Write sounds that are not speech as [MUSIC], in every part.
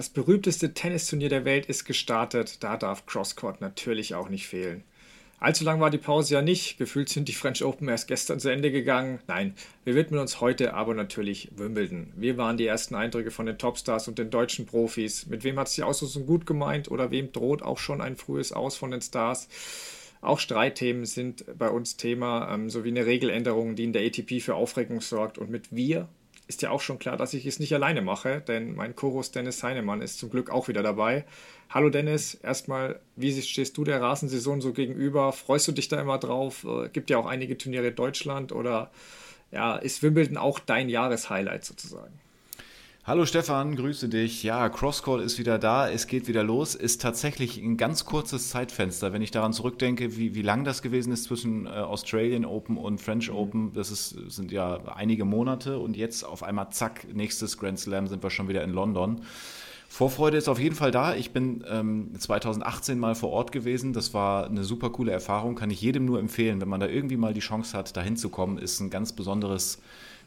das berühmteste Tennisturnier der Welt ist gestartet. Da darf Crosscourt natürlich auch nicht fehlen. Allzu lang war die Pause ja nicht. Gefühlt sind die French Open erst gestern zu Ende gegangen. Nein, wir widmen uns heute aber natürlich Wimbledon. Wir waren die ersten Eindrücke von den Topstars und den deutschen Profis. Mit wem hat es die Auslosung gut gemeint oder wem droht auch schon ein frühes Aus von den Stars? Auch Streitthemen sind bei uns Thema, ähm, sowie eine Regeländerung, die in der ATP für Aufregung sorgt. Und mit wir ist ja auch schon klar, dass ich es nicht alleine mache, denn mein Chorus Dennis Heinemann ist zum Glück auch wieder dabei. Hallo Dennis, erstmal, wie stehst du der Rasensaison so gegenüber? Freust du dich da immer drauf? Äh, gibt ja auch einige Turniere in Deutschland oder ja, ist Wimbledon auch dein Jahreshighlight sozusagen? Hallo Stefan, grüße dich. Ja, Crosscall ist wieder da, es geht wieder los. Ist tatsächlich ein ganz kurzes Zeitfenster, wenn ich daran zurückdenke, wie, wie lang das gewesen ist zwischen äh, Australian Open und French mhm. Open. Das ist, sind ja einige Monate und jetzt auf einmal zack, nächstes Grand Slam sind wir schon wieder in London. Vorfreude ist auf jeden Fall da. Ich bin ähm, 2018 mal vor Ort gewesen. Das war eine super coole Erfahrung. Kann ich jedem nur empfehlen, wenn man da irgendwie mal die Chance hat, da hinzukommen. Ist ein ganz besonderes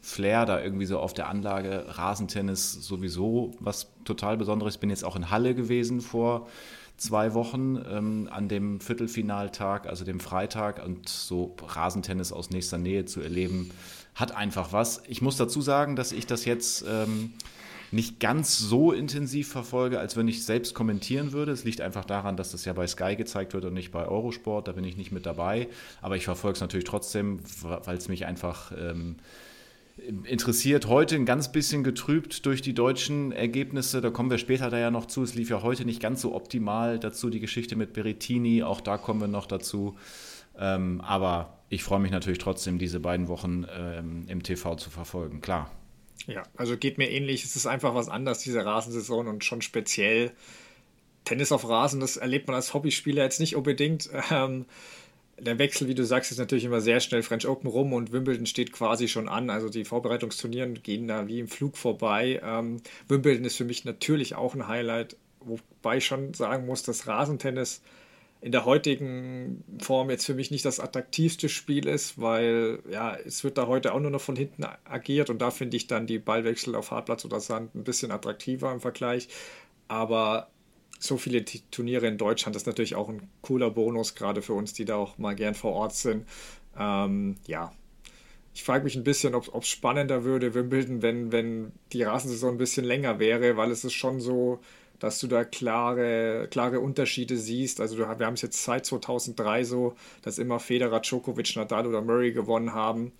Flair da irgendwie so auf der Anlage. Rasentennis sowieso was total Besonderes. Ich bin jetzt auch in Halle gewesen vor zwei Wochen ähm, an dem Viertelfinaltag, also dem Freitag. Und so Rasentennis aus nächster Nähe zu erleben, hat einfach was. Ich muss dazu sagen, dass ich das jetzt. Ähm, nicht ganz so intensiv verfolge, als wenn ich selbst kommentieren würde. Es liegt einfach daran, dass das ja bei Sky gezeigt wird und nicht bei Eurosport. Da bin ich nicht mit dabei. Aber ich verfolge es natürlich trotzdem, weil es mich einfach ähm, interessiert. Heute ein ganz bisschen getrübt durch die deutschen Ergebnisse. Da kommen wir später da ja noch zu. Es lief ja heute nicht ganz so optimal. Dazu die Geschichte mit Berettini. Auch da kommen wir noch dazu. Ähm, aber ich freue mich natürlich trotzdem, diese beiden Wochen ähm, im TV zu verfolgen. Klar. Ja, also geht mir ähnlich. Es ist einfach was anderes, diese Rasensaison und schon speziell. Tennis auf Rasen, das erlebt man als Hobbyspieler jetzt nicht unbedingt. Ähm, der Wechsel, wie du sagst, ist natürlich immer sehr schnell French Open rum und Wimbledon steht quasi schon an. Also die Vorbereitungsturnieren gehen da wie im Flug vorbei. Ähm, Wimbledon ist für mich natürlich auch ein Highlight, wobei ich schon sagen muss, dass Rasentennis in der heutigen Form jetzt für mich nicht das attraktivste Spiel ist, weil ja, es wird da heute auch nur noch von hinten agiert und da finde ich dann die Ballwechsel auf Hartplatz oder Sand ein bisschen attraktiver im Vergleich. Aber so viele Turniere in Deutschland ist natürlich auch ein cooler Bonus, gerade für uns, die da auch mal gern vor Ort sind. Ähm, ja, ich frage mich ein bisschen, ob es spannender würde, Wimbledon, wenn, wenn die Rasensaison ein bisschen länger wäre, weil es ist schon so, dass du da klare, klare Unterschiede siehst. Also du, wir haben es jetzt seit 2003 so, dass immer Federer, Djokovic, Nadal oder Murray gewonnen haben.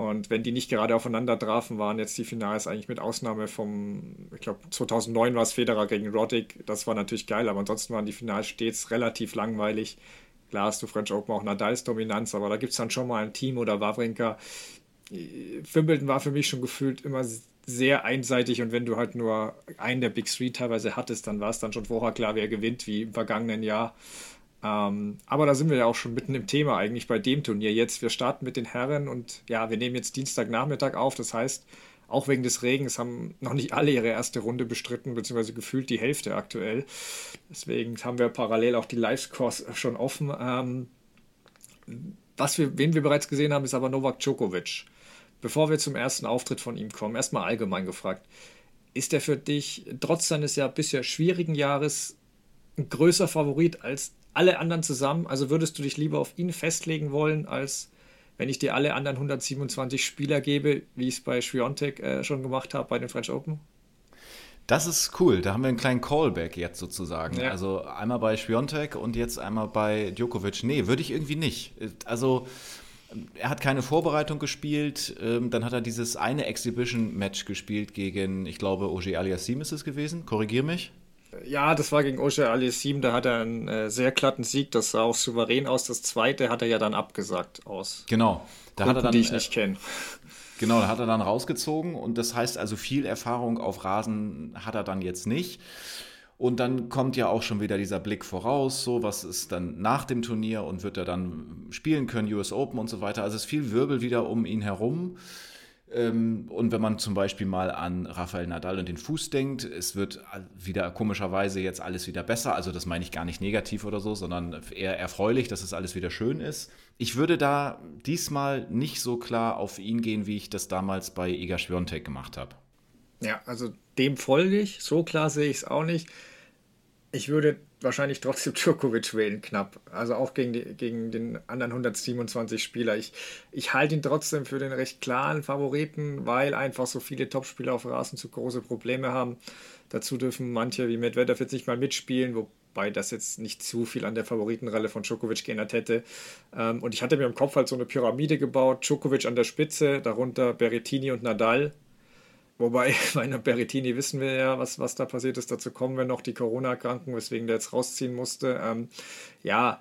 Und wenn die nicht gerade aufeinander trafen, waren jetzt die Finals eigentlich mit Ausnahme vom, ich glaube 2009 war es Federer gegen Roddick. Das war natürlich geil, aber ansonsten waren die Finals stets relativ langweilig. Klar hast du French Open auch Nadals Dominanz, aber da gibt es dann schon mal ein Team oder Wawrinka. Wimbledon war für mich schon gefühlt immer sehr einseitig und wenn du halt nur einen der Big Three teilweise hattest, dann war es dann schon vorher klar, wer gewinnt, wie im vergangenen Jahr. Ähm, aber da sind wir ja auch schon mitten im Thema eigentlich bei dem Turnier jetzt. Wir starten mit den Herren und ja, wir nehmen jetzt Dienstagnachmittag auf. Das heißt, auch wegen des Regens haben noch nicht alle ihre erste Runde bestritten, beziehungsweise gefühlt die Hälfte aktuell. Deswegen haben wir parallel auch die Live-Scores schon offen. Ähm, was wir, wen wir bereits gesehen haben, ist aber Novak Djokovic. Bevor wir zum ersten Auftritt von ihm kommen, erstmal allgemein gefragt. Ist er für dich trotz seines ja bisher schwierigen Jahres ein größer Favorit als alle anderen zusammen? Also würdest du dich lieber auf ihn festlegen wollen, als wenn ich dir alle anderen 127 Spieler gebe, wie ich es bei Schwiontek äh, schon gemacht habe bei den French Open? Das ist cool. Da haben wir einen kleinen Callback jetzt sozusagen. Ja. Also einmal bei Schwiontek und jetzt einmal bei Djokovic. Nee, würde ich irgendwie nicht. Also er hat keine Vorbereitung gespielt. Ähm, dann hat er dieses eine Exhibition-Match gespielt gegen, ich glaube, Oje Aliassim ist es gewesen. Korrigier mich. Ja, das war gegen Oje Aliassim. Da hat er einen äh, sehr glatten Sieg. Das sah auch souverän aus. Das zweite hat er ja dann abgesagt aus. Genau. Da hat er dann, die ich nicht kenne. Genau, da hat er dann rausgezogen. Und das heißt also, viel Erfahrung auf Rasen hat er dann jetzt nicht. Und dann kommt ja auch schon wieder dieser Blick voraus, so was ist dann nach dem Turnier und wird er dann spielen können, US Open und so weiter. Also es ist viel Wirbel wieder um ihn herum. Ähm, und wenn man zum Beispiel mal an Rafael Nadal und den Fuß denkt, es wird wieder komischerweise jetzt alles wieder besser. Also das meine ich gar nicht negativ oder so, sondern eher erfreulich, dass es alles wieder schön ist. Ich würde da diesmal nicht so klar auf ihn gehen, wie ich das damals bei Iga Świątek gemacht habe. Ja, also dem folge ich. So klar sehe ich es auch nicht. Ich würde wahrscheinlich trotzdem [LAUGHS] Djokovic wählen, knapp. Also auch gegen, die, gegen den anderen 127 Spieler. Ich, ich halte ihn trotzdem für den recht klaren Favoriten, weil einfach so viele Topspieler auf Rasen zu große Probleme haben. Dazu dürfen manche wie Medvedev jetzt nicht mal mitspielen, wobei das jetzt nicht zu viel an der Favoritenrolle von Djokovic geändert hätte. Ähm, und ich hatte mir im Kopf halt so eine Pyramide gebaut. Djokovic an der Spitze, darunter Berrettini und Nadal Wobei, [LAUGHS] bei einer Berrettini wissen wir ja, was, was da passiert ist. Dazu kommen wir noch, die Corona-Erkrankung, weswegen der jetzt rausziehen musste. Ähm, ja,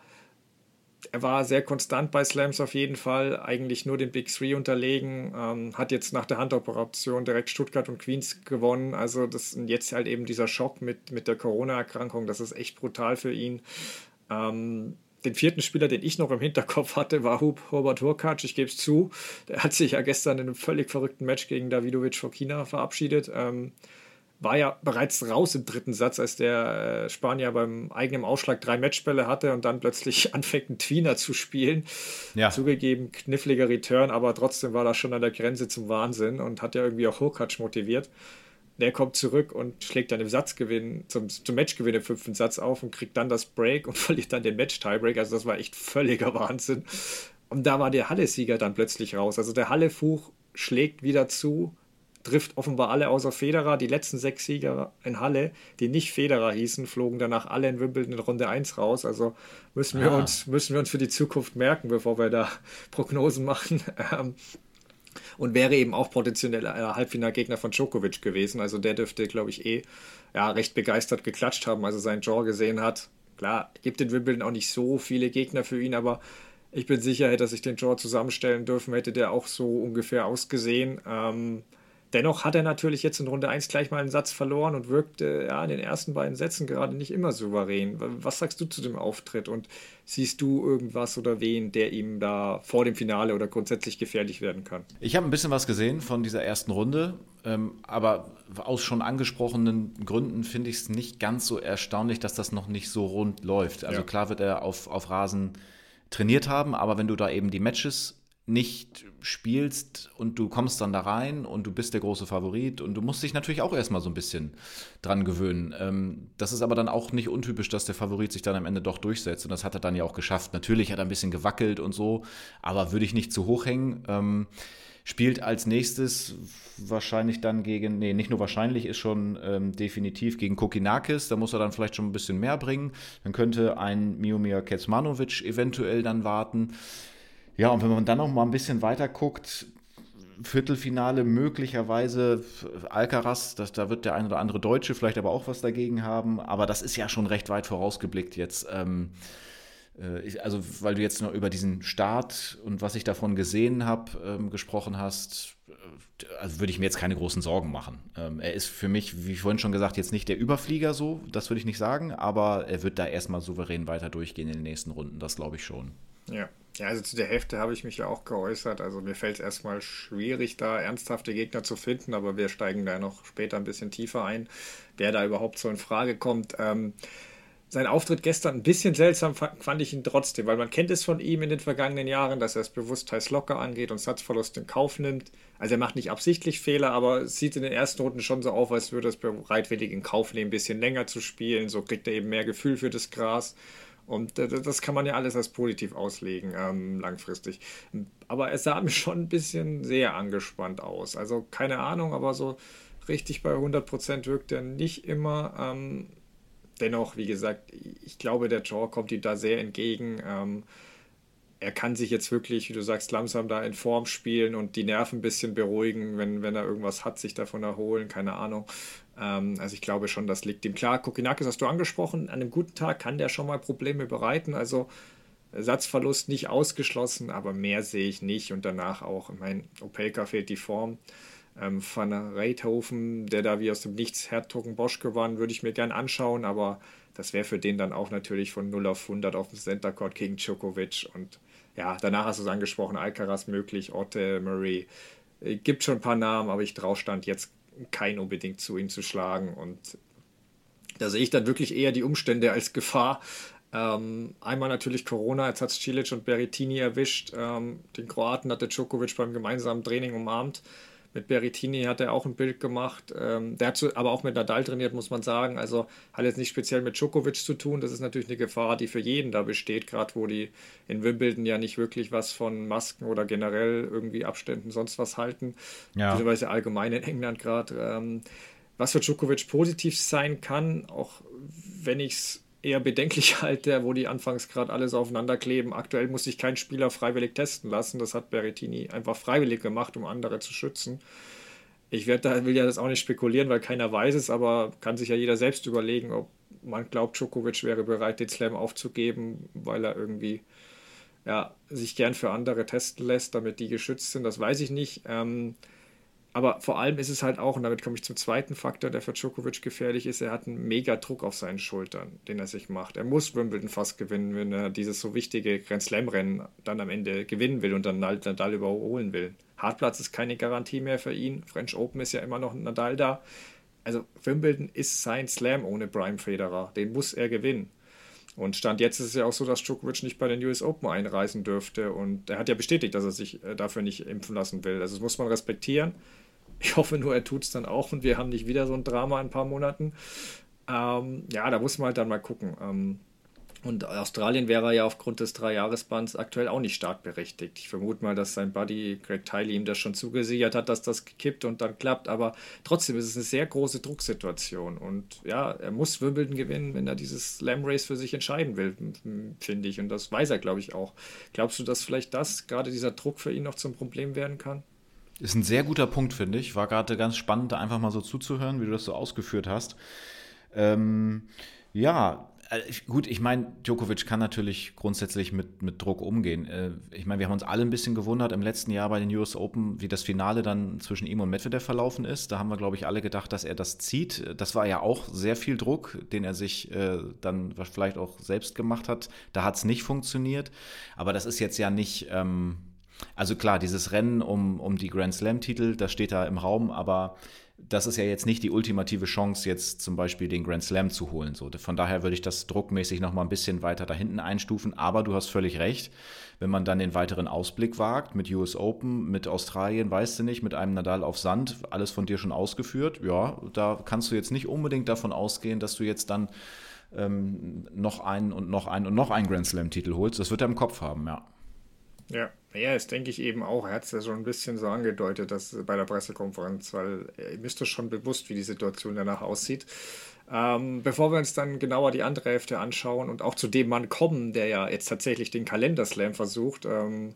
er war sehr konstant bei Slams auf jeden Fall, eigentlich nur den Big Three unterlegen, ähm, hat jetzt nach der Handoperation direkt Stuttgart und Queens gewonnen. Also das ist jetzt halt eben dieser Schock mit, mit der Corona-Erkrankung, das ist echt brutal für ihn. Ähm, den vierten Spieler, den ich noch im Hinterkopf hatte, war Hub Robert Hurkacz. Ich gebe es zu. Der hat sich ja gestern in einem völlig verrückten Match gegen Davidovic Fokina verabschiedet. Ähm, war ja bereits raus im dritten Satz, als der äh, Spanier beim eigenen Ausschlag drei Matchbälle hatte und dann plötzlich [LAUGHS] anfängt, einen Tweener zu spielen. Ja. Zugegeben, kniffliger Return, aber trotzdem war das schon an der Grenze zum Wahnsinn und hat ja irgendwie auch Hurkacz motiviert. Der kommt zurück und schlägt dann im Satzgewinn, zum, zum Matchgewinn im fünften Satz auf und kriegt dann das Break und [LAUGHS] verliert dann den Match-Tiebreak. Also das war echt völliger Wahnsinn. Und da war der Halle-Sieger dann plötzlich raus. Also der Halle-Fuch schlägt wieder zu, trifft offenbar alle außer Federer. Die letzten sechs Sieger in Halle, die nicht Federer hießen, flogen danach alle in Wimbledon in Runde 1 raus. Also müssen wir, ah. uns, müssen wir uns für die Zukunft merken, bevor wir da [LAUGHS] Prognosen machen. [LAUGHS] Und wäre eben auch potenzieller Halbfinalgegner von Djokovic gewesen. Also der dürfte, glaube ich, eh ja, recht begeistert geklatscht haben, als er seinen Draw gesehen hat. Klar, gibt in Wimbledon auch nicht so viele Gegner für ihn, aber ich bin sicher, hätte er sich den Draw zusammenstellen dürfen, hätte der auch so ungefähr ausgesehen. Ähm, Dennoch hat er natürlich jetzt in Runde 1 gleich mal einen Satz verloren und wirkte ja, in den ersten beiden Sätzen gerade nicht immer souverän. Was sagst du zu dem Auftritt und siehst du irgendwas oder wen, der ihm da vor dem Finale oder grundsätzlich gefährlich werden kann? Ich habe ein bisschen was gesehen von dieser ersten Runde, ähm, aber aus schon angesprochenen Gründen finde ich es nicht ganz so erstaunlich, dass das noch nicht so rund läuft. Also ja. klar wird er auf, auf Rasen trainiert haben, aber wenn du da eben die Matches nicht spielst und du kommst dann da rein und du bist der große Favorit und du musst dich natürlich auch erstmal so ein bisschen dran gewöhnen. Ähm, das ist aber dann auch nicht untypisch, dass der Favorit sich dann am Ende doch durchsetzt und das hat er dann ja auch geschafft. Natürlich hat er ein bisschen gewackelt und so, aber würde ich nicht zu hoch hängen. Ähm, spielt als nächstes wahrscheinlich dann gegen, nee, nicht nur wahrscheinlich, ist schon ähm, definitiv gegen Kokinakis. Da muss er dann vielleicht schon ein bisschen mehr bringen. Dann könnte ein Miomir Kecmanovic eventuell dann warten. Ja, und wenn man dann noch mal ein bisschen weiter guckt, Viertelfinale möglicherweise Alcaraz, das, da wird der ein oder andere Deutsche vielleicht aber auch was dagegen haben, aber das ist ja schon recht weit vorausgeblickt jetzt. Ähm, äh, also, weil du jetzt noch über diesen Start und was ich davon gesehen habe, ähm, gesprochen hast, äh, also würde ich mir jetzt keine großen Sorgen machen. Ähm, er ist für mich, wie vorhin schon gesagt, jetzt nicht der Überflieger so, das würde ich nicht sagen, aber er wird da erstmal souverän weiter durchgehen in den nächsten Runden, das glaube ich schon. Ja. Ja, also zu der Hälfte habe ich mich ja auch geäußert. Also mir fällt es erstmal schwierig, da ernsthafte Gegner zu finden, aber wir steigen da noch später ein bisschen tiefer ein, wer da überhaupt so in Frage kommt. Ähm, sein Auftritt gestern ein bisschen seltsam fand ich ihn trotzdem, weil man kennt es von ihm in den vergangenen Jahren, dass er es bewusst teils locker angeht und Satzverlust in Kauf nimmt. Also er macht nicht absichtlich Fehler, aber es sieht in den ersten Runden schon so auf, als würde er es bereitwillig in Kauf nehmen, ein bisschen länger zu spielen. So kriegt er eben mehr Gefühl für das Gras. Und das kann man ja alles als positiv auslegen, ähm, langfristig. Aber es sah [LAUGHS] mir schon ein bisschen sehr angespannt aus. Also keine Ahnung, aber so richtig bei 100% wirkt er nicht immer. Ähm, dennoch, wie gesagt, ich glaube, der Jaw kommt ihm da sehr entgegen. Ähm, er kann sich jetzt wirklich, wie du sagst, langsam da in Form spielen und die Nerven ein bisschen beruhigen, wenn, wenn er irgendwas hat, sich davon erholen, keine Ahnung. Ähm, also ich glaube schon, das liegt ihm klar. Kokinakis hast du angesprochen, an einem guten Tag kann der schon mal Probleme bereiten, also Satzverlust nicht ausgeschlossen, aber mehr sehe ich nicht. Und danach auch, ich meine, Opelka fehlt die Form. Ähm, Van Reithofen, der da wie aus dem Nichts Hertogen Bosch gewann, würde ich mir gern anschauen, aber das wäre für den dann auch natürlich von 0 auf 100 auf dem Center Court gegen Djokovic. Und ja, danach hast du es angesprochen, Alcaraz möglich, Otte, Murray, äh, gibt schon ein paar Namen, aber ich traue Stand jetzt kein unbedingt zu, ihn zu schlagen. Und da sehe ich dann wirklich eher die Umstände als Gefahr. Ähm, einmal natürlich Corona, jetzt hat es Cilic und Berrettini erwischt. Ähm, den Kroaten hatte Djokovic beim gemeinsamen Training umarmt. Mit Berrettini hat er auch ein Bild gemacht. Ähm, der hat so, aber auch mit Nadal trainiert, muss man sagen. Also hat jetzt nicht speziell mit Djokovic zu tun. Das ist natürlich eine Gefahr, die für jeden da besteht, gerade wo die in Wimbledon ja nicht wirklich was von Masken oder generell irgendwie Abständen sonst was halten. Ja. Beziehungsweise allgemein in England gerade. Ähm, was für Djokovic positiv sein kann, auch wenn ich es eher bedenklich [LAUGHS] halte, wo die anfangs gerade alles aufeinander kleben. Aktuell muss sich kein Spieler freiwillig testen lassen. Das hat Berrettini einfach freiwillig gemacht, um andere zu schützen. Ich da, will ja das auch nicht spekulieren, weil keiner weiß es, aber kann sich ja jeder selbst überlegen, ob man glaubt, Djokovic wäre bereit, den Slam aufzugeben, weil er irgendwie ja, sich gern für andere testen lässt, damit die geschützt sind. Das weiß ich nicht. Ähm, aber vor allem ist es halt auch, und damit komme ich zum zweiten Faktor, der für Djokovic gefährlich ist, er hat einen mega Druck auf seinen Schultern, den er sich macht. Er muss Wimbledon fast gewinnen, wenn er dieses so wichtige Grand Slam-Rennen dann am Ende gewinnen will und dann Nadal überholen will. Hartplatz ist keine Garantie mehr für ihn. French Open ist ja immer noch Nadal da. Also Wimbledon ist sein Slam ohne Brian Federer. Den muss er gewinnen. Und Stand jetzt ist es ja auch so, dass Djokovic nicht bei den US Open einreisen dürfte. Und er hat ja bestätigt, dass er sich äh, dafür nicht impfen lassen will. Also das muss man respektieren. Ich hoffe nur, er tut es dann auch und wir haben nicht wieder so ein Drama in ein paar Monaten. Ähm, ja, da muss man halt dann mal gucken. Ähm, und Australien wäre ja aufgrund des Dreijahresbands aktuell auch nicht startberechtigt. Ich vermute mal, dass sein Buddy Greg Tiley ihm das schon zugesichert hat, dass das gekippt und dann klappt. Aber trotzdem ist es eine sehr große Drucksituation. Und ja, er muss Wimbledon gewinnen, wenn er dieses Slam Race für sich entscheiden will, finde ich. Und das weiß er, glaube ich, auch. Glaubst du, dass vielleicht das, gerade dieser Druck für ihn noch zum Problem werden kann? Ist ein sehr guter Punkt, finde ich. War gerade ganz spannend, einfach mal so zuzuhören, wie du das so ausgeführt hast. Ähm, ja, gut, ich meine, Djokovic kann natürlich grundsätzlich mit, mit Druck umgehen. Äh, ich meine, wir haben uns alle ein bisschen gewundert im letzten Jahr bei den US Open, wie das Finale dann zwischen ihm und Medvedev verlaufen ist. Da haben wir, glaube ich, alle gedacht, dass er das zieht. Das war ja auch sehr viel Druck, den er sich äh, dann vielleicht auch selbst gemacht hat. Da hat es nicht funktioniert. Aber das ist jetzt ja nicht. Ähm, also klar, dieses Rennen um, um die Grand Slam-Titel, das steht da im Raum, aber das ist ja jetzt nicht die ultimative Chance, jetzt zum Beispiel den Grand Slam zu holen. So, von daher würde ich das druckmäßig noch mal ein bisschen weiter da hinten einstufen. Aber du hast völlig recht, wenn man dann den weiteren Ausblick wagt mit US Open, mit Australien, weißt du nicht, mit einem Nadal auf Sand, alles von dir schon ausgeführt. Ja, da kannst du jetzt nicht unbedingt davon ausgehen, dass du jetzt dann ähm, noch einen und noch einen und noch einen Grand Slam-Titel holst. Das wird er im Kopf haben, ja. Ja, ja, das denke ich eben auch. Er hat es ja schon ein bisschen so angedeutet, dass bei der Pressekonferenz, weil er müsste schon bewusst, wie die Situation danach aussieht. Ähm, bevor wir uns dann genauer die andere Hälfte anschauen und auch zu dem Mann kommen, der ja jetzt tatsächlich den Kalenderslam versucht, ähm,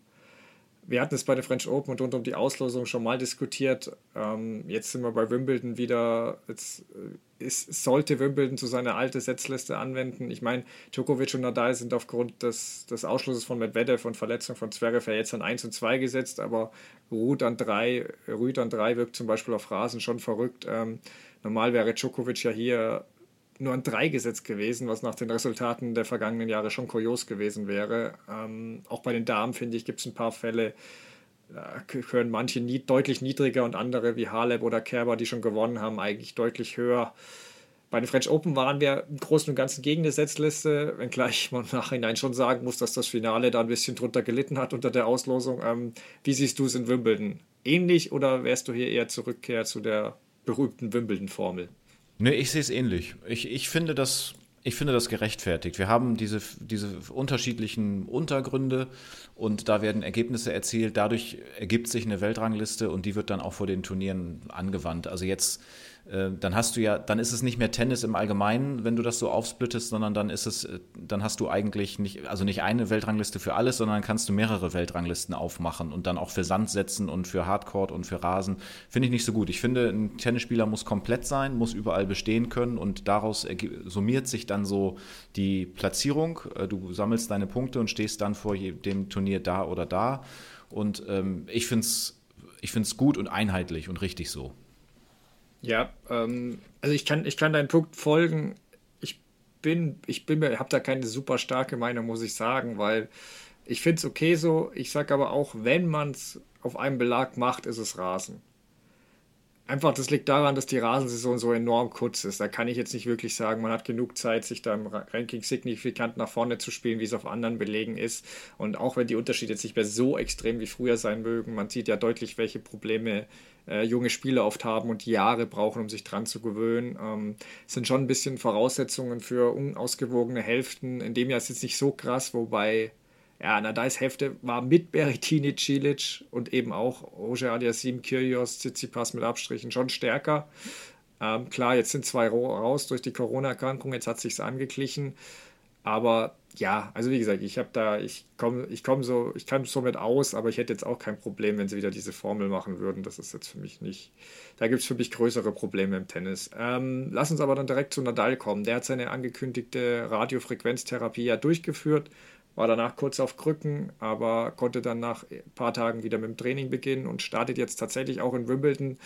wir hatten es bei der French Open und rund um die Auslosung schon mal diskutiert. Ähm, jetzt sind wir bei Wimbledon wieder. Jetzt äh, ist, sollte Wimbledon zu seiner alten Setzliste anwenden. Ich meine, Djokovic und Nadal sind aufgrund des, des Ausschlusses von Medvedev und Verletzung von Zverev ja jetzt an 1 und 2 gesetzt, aber Ruth an 3, Rüd an 3 wirkt zum Beispiel auf Rasen schon verrückt. Ähm, normal wäre Djokovic ja hier nur ein 3 gesetzt gewesen, was nach den Resultaten der vergangenen Jahre schon kurios gewesen wäre. Ähm, auch bei den Damen, finde ich, gibt es ein paar Fälle, da können manche nie, deutlich niedriger und andere wie Haleb oder Kerber, die schon gewonnen haben, eigentlich deutlich höher. Bei den French Open waren wir im Großen und Ganzen gegen die Setzliste, wenngleich man nachhinein schon sagen muss, dass das Finale da ein bisschen drunter gelitten hat unter der Auslosung. Ähm, wie siehst du es in Wimbledon? Ähnlich oder wärst du hier eher Zurückkehr zu der berühmten Wimbledon-Formel? Nee, ich sehe es ähnlich. Ich, ich finde das. Ich finde das gerechtfertigt. Wir haben diese, diese unterschiedlichen Untergründe und da werden Ergebnisse erzielt. Dadurch ergibt sich eine Weltrangliste und die wird dann auch vor den Turnieren angewandt. Also jetzt dann hast du ja, dann ist es nicht mehr Tennis im Allgemeinen, wenn du das so aufsplittest, sondern dann ist es, äh, dann hast du eigentlich nicht, also nicht eine Weltrangliste für alles, sondern kannst du mehrere Weltranglisten aufmachen und dann auch für Sand setzen und für Hardcore und für Rasen. Finde ich nicht so gut. Ich finde, ein Tennisspieler muss komplett sein, muss überall bestehen können und daraus summiert sich dann so die Platzierung. Äh, du sammelst deine Punkte und stehst dann vor dem Turnier da oder da. Und ähm, ich finde es ich find's gut und einheitlich und richtig so. Ja, ähm, also ich kann, ich kann deinen Punkt folgen. Ich bin, ich bin mir, habe da keine super starke Meinung, muss ich sagen, weil ich finde es okay so. Ich sage aber auch, wenn man es auf einem Belag macht, ist es Rasen. Einfach, das liegt daran, dass die Rasensaison so enorm kurz ist. Da kann ich jetzt nicht wirklich sagen, man hat genug Zeit, sich da im Ranking signifikant nach vorne zu spielen, wie es auf anderen Belegen ist. Und auch wenn die Unterschiede jetzt nicht mehr so extrem wie früher sein mögen, man sieht ja deutlich, welche Probleme äh, junge Spieler oft haben und Jahre brauchen, um sich dran zu gewöhnen. Ähm, sind schon ein bisschen Voraussetzungen für unausgewogene Hälften. In dem Jahr ist es jetzt nicht so krass, wobei ja, Nadals Hälfte war mit Berrettini, Cilic und eben auch Roger Aliassim, Kyrgios, Tsitsipas mit Abstrichen schon stärker. Ähm, klar, jetzt sind zwei raus durch die Corona-Erkrankung, jetzt hat sich's angeglichen. Aber ja, also wie gesagt, ich habe da, ich komme, ich komme so, ich kann so mit aus, aber ich hätte jetzt auch kein Problem, wenn sie wieder diese Formel machen würden. Das ist jetzt für mich nicht. Da gibt es für mich größere Probleme im Tennis. Ähm, lass uns aber dann direkt zu Nadal kommen. Der hat seine angekündigte Radiofrequenztherapie ja durchgeführt war danach kurz auf Krücken, aber konnte dann nach ein paar Tagen wieder mit dem Training beginnen und startet jetzt tatsächlich auch in Wimbledon.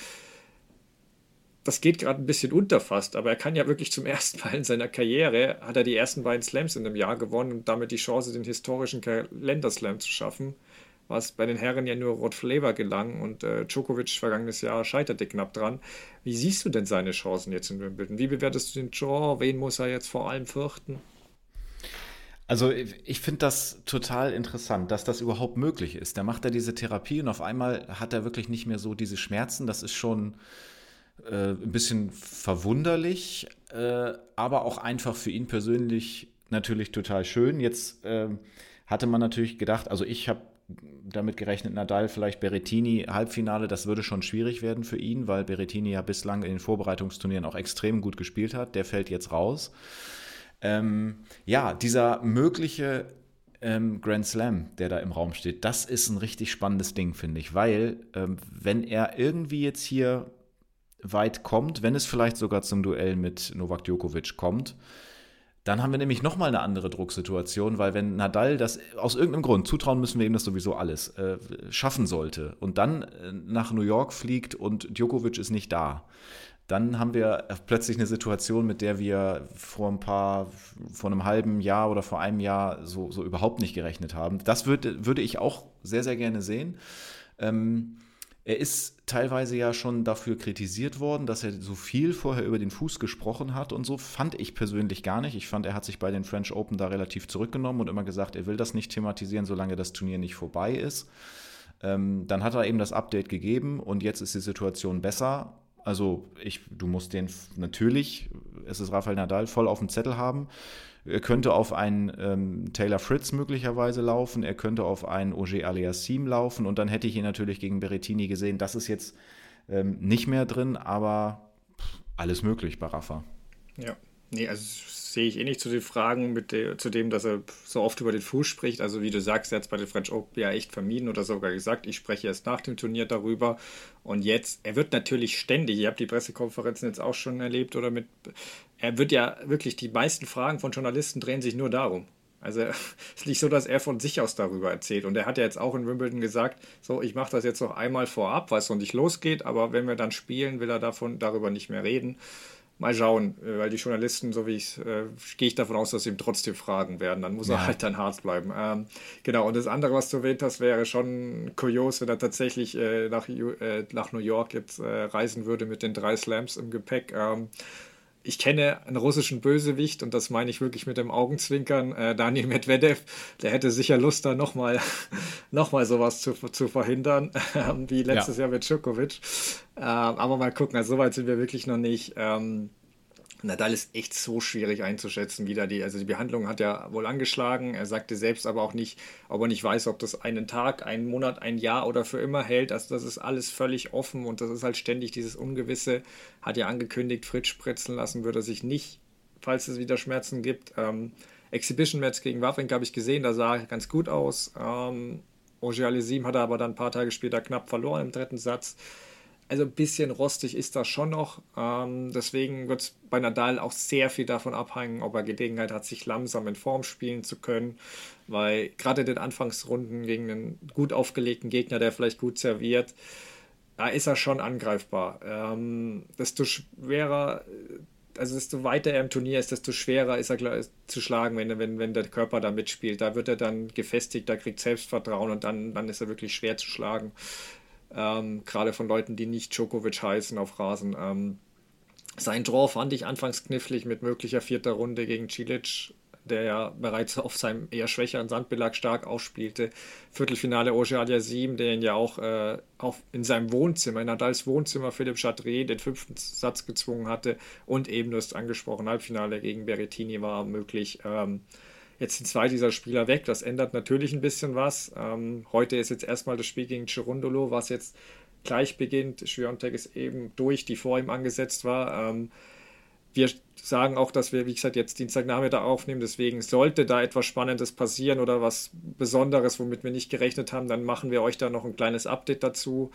Das geht gerade ein bisschen unter fast, aber er kann ja wirklich zum [LAUGHS] ersten Mal in seiner Karriere, hat er die ersten beiden Slams in einem Jahr gewonnen und damit die Chance, den historischen Kalenderslam zu schaffen, was bei den Herren ja nur Rod Flavor gelang und äh, Djokovic vergangenes Jahr scheiterte knapp dran. Wie siehst du denn seine Chancen jetzt in Wimbledon? Wie bewertest du den Draw? Wen muss er jetzt vor allem fürchten? Also ich finde das total interessant, dass das überhaupt möglich ist. Da macht er diese Therapie und auf einmal hat er wirklich nicht mehr so diese Schmerzen. Das ist schon äh, ein bisschen verwunderlich, äh, aber auch einfach für ihn persönlich natürlich total schön. Jetzt äh, hatte man natürlich gedacht, also ich habe damit gerechnet, Nadal, vielleicht Berettini, Halbfinale, das würde schon schwierig werden für ihn, weil Berettini ja bislang in den Vorbereitungsturnieren auch extrem gut gespielt hat. Der fällt jetzt raus. Ähm, ja, dieser mögliche ähm, Grand Slam, der da im Raum steht, das ist ein richtig spannendes Ding, finde ich, weil ähm, wenn er irgendwie jetzt hier weit kommt, wenn es vielleicht sogar zum Duell mit Novak Djokovic kommt, dann haben wir nämlich nochmal eine andere Drucksituation, weil wenn Nadal das aus irgendeinem Grund, zutrauen müssen wir ihm das sowieso alles, äh, schaffen sollte und dann äh, nach New York fliegt und Djokovic ist nicht da, dann haben wir plötzlich eine Situation, mit der wir vor ein paar, vor einem halben Jahr oder vor einem Jahr so, so überhaupt nicht gerechnet haben. Das würde, würde ich auch sehr, sehr gerne sehen. Ähm, er ist teilweise ja schon dafür kritisiert worden, dass er so viel vorher über den Fuß gesprochen hat und so. Fand ich persönlich gar nicht. Ich fand, er hat sich bei den French Open da relativ zurückgenommen und immer gesagt, er will das nicht thematisieren, solange das Turnier nicht vorbei ist. Ähm, dann hat er eben das Update gegeben und jetzt ist die Situation besser also ich, du musst den natürlich, es ist Rafael Nadal, voll auf dem Zettel haben. Er könnte auf einen ähm, Taylor Fritz möglicherweise laufen, er könnte auf einen Auger Aliassim laufen und dann hätte ich ihn natürlich gegen Berrettini gesehen. Das ist jetzt ähm, nicht mehr drin, aber alles möglich bei Rafa. Ja, nee, also sehe ich eh nicht zu den Fragen, mit der, zu dem, dass er so oft über den Fuß spricht. Also wie du sagst, er hat es bei den French Open ja echt vermieden oder sogar gesagt, ich spreche erst nach dem Turnier darüber. Und jetzt, er wird natürlich ständig, ihr habt die Pressekonferenzen jetzt auch schon erlebt oder mit, er wird ja wirklich, die meisten Fragen von Journalisten drehen sich nur darum. Also [LAUGHS] es ist nicht so, dass er von sich aus darüber erzählt. Und er hat ja jetzt auch in Wimbledon gesagt, so, ich mache das jetzt noch einmal vorab, weil es noch nicht losgeht, aber wenn wir dann spielen, will er davon darüber nicht mehr reden. Mal schauen, äh, weil die Journalisten, so wie ich äh, gehe ich davon aus, dass sie ihm trotzdem fragen werden. Dann muss ja. er halt dann hart bleiben. Ähm, genau, und das andere, was du erwähnt hast, wäre schon kurios, wenn er tatsächlich äh, nach, äh, nach New York jetzt äh, reisen würde mit den drei Slams im Gepäck. Ähm, ich kenne einen russischen Bösewicht und das meine ich wirklich mit dem Augenzwinkern. Äh, Daniel Medvedev, der hätte sicher Lust, da nochmal [LAUGHS] noch mal sowas zu, zu verhindern, [LAUGHS] äh, wie letztes ja. Jahr mit Djokovic. Äh, aber mal gucken, also soweit sind wir wirklich noch nicht. Ähm, Nadal ist echt so schwierig einzuschätzen, wie da die, also die Behandlung hat er wohl angeschlagen. Er sagte selbst aber auch nicht, ob er nicht weiß, ob das einen Tag, einen Monat, ein Jahr oder für immer hält. Also das ist alles völlig offen und das ist halt ständig dieses Ungewisse. Hat ja angekündigt, Fritz spritzen lassen würde er sich nicht, falls es wieder Schmerzen gibt. Ähm, Exhibition-Match gegen Wawrinka habe ich gesehen, da sah er ganz gut aus. Ähm, Ogier hat er aber dann ein paar Tage später knapp verloren im dritten Satz. Also ein bisschen rostig ist das schon noch. Ähm, deswegen wird es bei Nadal auch sehr viel davon abhängen, ob er Gelegenheit hat, sich langsam in Form spielen zu können. Weil gerade in den Anfangsrunden gegen einen gut aufgelegten Gegner, der vielleicht gut serviert, da ist er schon angreifbar. Ähm, desto schwerer, also desto weiter er im Turnier ist, desto schwerer ist er zu schlagen, wenn, wenn, wenn der Körper da mitspielt. Da wird er dann gefestigt, da kriegt Selbstvertrauen und dann, dann ist er wirklich schwer zu schlagen. Ähm, gerade von Leuten, die nicht Djokovic heißen auf Rasen. Ähm, sein Draw fand ich anfangs knifflig mit möglicher vierter Runde gegen Cilic, der ja bereits auf seinem eher schwächeren Sandbelag stark ausspielte. Viertelfinale Ojar 7, der ihn ja auch, äh, auch in seinem Wohnzimmer, in Nadals Wohnzimmer Philipp Chatrier den fünften Satz gezwungen hatte und eben, du hast angesprochen, Halbfinale gegen Berrettini war möglich. Ähm, Jetzt sind zwei dieser Spieler weg, das ändert natürlich ein bisschen was. Ähm, heute ist jetzt erstmal das Spiel gegen Chirundolo, was jetzt gleich beginnt. Schwiontek ist eben durch, die vor ihm angesetzt war. Ähm, wir sagen auch, dass wir, wie gesagt, jetzt Dienstagnachmittag aufnehmen. Deswegen sollte da etwas Spannendes passieren oder was Besonderes, womit wir nicht gerechnet haben, dann machen wir euch da noch ein kleines Update dazu.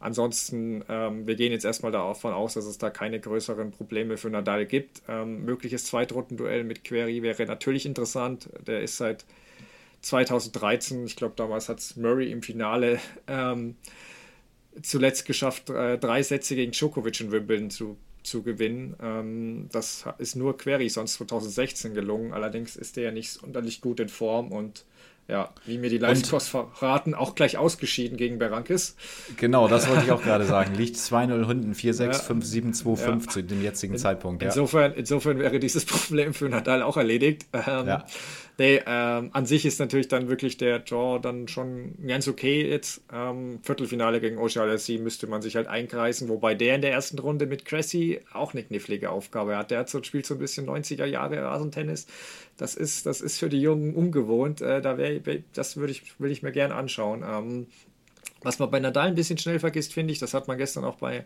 Ansonsten, ähm, wir gehen jetzt erstmal davon aus, dass es da keine größeren Probleme für Nadal gibt. Ähm, mögliches Zweitrundenduell mit Query wäre natürlich interessant. Der ist seit 2013, ich glaube damals hat es Murray im Finale ähm, zuletzt geschafft, äh, drei Sätze gegen Djokovic in Wimbledon zu, zu gewinnen. Ähm, das ist nur Query sonst 2016 gelungen. Allerdings ist der ja nicht sonderlich gut in Form und ja, wie mir die Live-Scores verraten, auch gleich ausgeschieden gegen Berankis. Genau, das wollte ich auch gerade sagen. Liegt 2-0 hinten, 4-6, 5-7, 2-5 zu dem jetzigen in, Zeitpunkt. Ja. Insofern, insofern wäre dieses Problem für Nadal auch erledigt. Ähm, ja. Nee, ähm, an sich ist natürlich dann wirklich der Draw dann schon ganz okay jetzt. Ähm, Viertelfinale gegen Ocealassi müsste man sich halt einkreisen, wobei der in der ersten Runde mit Cressy auch eine knifflige Aufgabe hat. Der hat so, spielt so ein bisschen 90er Jahre Rasentennis. Das ist, das ist für die Jungen ungewohnt. Äh, da wär, das würde ich, will ich mir gerne anschauen. Ähm, was man bei Nadal ein bisschen schnell vergisst, finde ich, das hat man gestern auch bei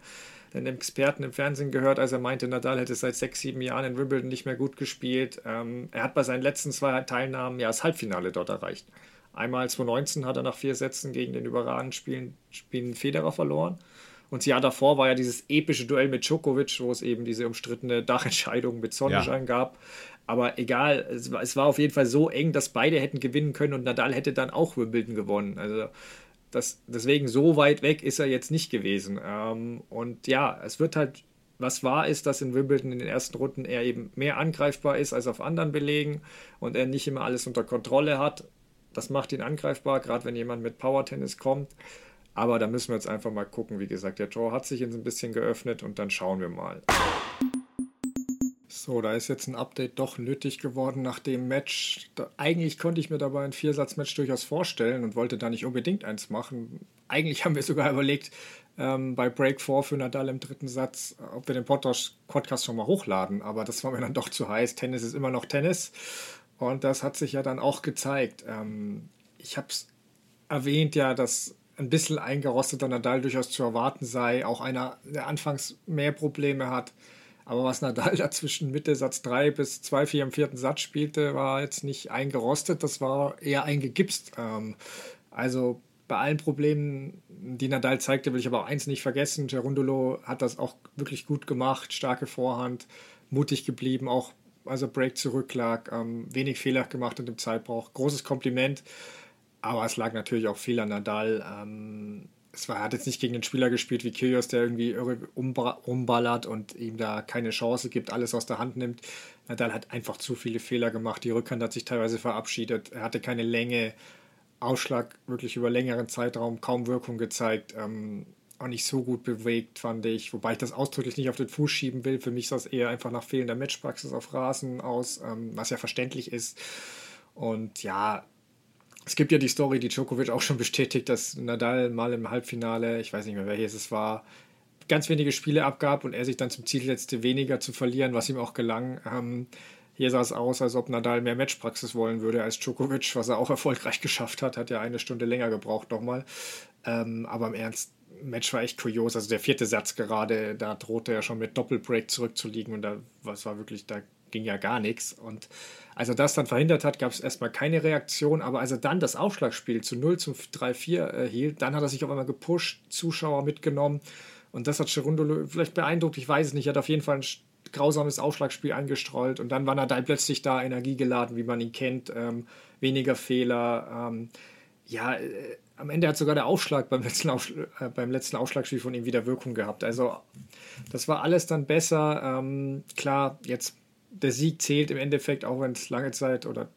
den Experten im Fernsehen gehört, als er meinte, Nadal hätte seit sechs, sieben Jahren in Wimbledon nicht mehr gut gespielt. Ähm, er hat bei seinen letzten zwei Teilnahmen ja das Halbfinale dort erreicht. Einmal 2019 hat er nach vier Sätzen gegen den überragenden Spielen, Spielen Federer verloren. Und das Jahr davor war ja dieses epische Duell mit Djokovic, wo es eben diese umstrittene Dachentscheidung mit Sonnenschein ja. gab. Aber egal, es war, es war auf jeden Fall so eng, dass beide hätten gewinnen können und Nadal hätte dann auch Wimbledon gewonnen. Also das, deswegen so weit weg ist er jetzt nicht gewesen. Ähm, und ja, es wird halt, was wahr ist, dass in Wimbledon in den ersten Runden er eben mehr angreifbar ist als auf anderen Belegen und er nicht immer alles unter Kontrolle hat. Das macht ihn angreifbar, gerade wenn jemand mit Power-Tennis kommt. Aber da müssen wir jetzt einfach mal gucken. Wie gesagt, der Tor hat sich jetzt ein bisschen geöffnet und dann schauen wir mal. So, da ist jetzt ein Update doch nötig geworden nach dem Match. Da, eigentlich konnte ich mir dabei ein Viersatz-Match durchaus vorstellen und wollte da nicht unbedingt eins machen. Eigentlich [LAUGHS] haben wir sogar überlegt, ähm, bei Break 4 für Nadal im dritten Satz, ob wir den Podcast schon mal hochladen. Aber das war mir dann doch zu heiß. Tennis ist immer noch Tennis. Und das hat sich ja dann auch gezeigt. Ähm, ich habe es erwähnt ja, dass ein bisschen eingerosteter Nadal durchaus zu erwarten sei. Auch einer, der anfangs mehr Probleme hat aber was Nadal da zwischen Mitte Satz 3 bis 2-4 im vierten Satz spielte, war jetzt nicht eingerostet, das war eher eingegipst. Ähm, also bei allen Problemen, die Nadal zeigte, will ich aber auch eins nicht vergessen. Gerundolo hat das auch wirklich gut gemacht, starke Vorhand, mutig geblieben, auch also Break zurücklag, ähm, wenig Fehler gemacht in dem Zeitbrauch. Großes Kompliment, aber es lag natürlich auch viel an Nadal. Ähm, es war, er hat jetzt nicht gegen einen Spieler gespielt wie Kyrgios, der irgendwie umballert und ihm da keine Chance gibt, alles aus der Hand nimmt. Nadal hat einfach zu viele Fehler gemacht. Die Rückhand hat sich teilweise verabschiedet. Er hatte keine Länge. Ausschlag wirklich über längeren Zeitraum kaum Wirkung gezeigt. Ähm, auch nicht so gut bewegt, fand ich. Wobei ich das ausdrücklich nicht auf den Fuß schieben will. Für mich sah es eher einfach nach fehlender Matchpraxis auf Rasen aus, ähm, was ja verständlich ist. Und ja, es gibt ja die Story, die Djokovic auch schon bestätigt, dass Nadal mal im Halbfinale, ich weiß nicht mehr welches es war, ganz wenige Spiele abgab und er sich dann zum Ziel setzte, weniger zu verlieren, was ihm auch gelang. Ähm, hier sah es aus, als ob Nadal mehr Matchpraxis wollen würde als Djokovic, was er auch erfolgreich geschafft hat. Hat ja eine Stunde länger gebraucht nochmal. Ähm, aber im Ernst, Match war echt kurios. Also der vierte Satz gerade, da drohte er schon mit Doppelbreak zurückzuliegen und da was war wirklich, da ging ja gar nichts. Und als er das dann verhindert hat, gab es erstmal keine Reaktion, aber als er dann das Aufschlagspiel zu 0 zu 3-4 erhielt, dann hat er sich auf einmal gepusht, Zuschauer mitgenommen und das hat Cherundolo vielleicht beeindruckt, ich weiß es nicht, er hat auf jeden Fall ein grausames Aufschlagspiel eingestrollt und dann war Nadal plötzlich da, energiegeladen, wie man ihn kennt, ähm, weniger Fehler, ähm, ja, äh, am Ende hat sogar der Aufschlag beim letzten, Aufschlag, äh, beim letzten Aufschlagspiel von ihm wieder Wirkung gehabt. Also das war alles dann besser. Ähm, klar, jetzt der Sieg zählt im Endeffekt, auch wenn es lange Zeit oder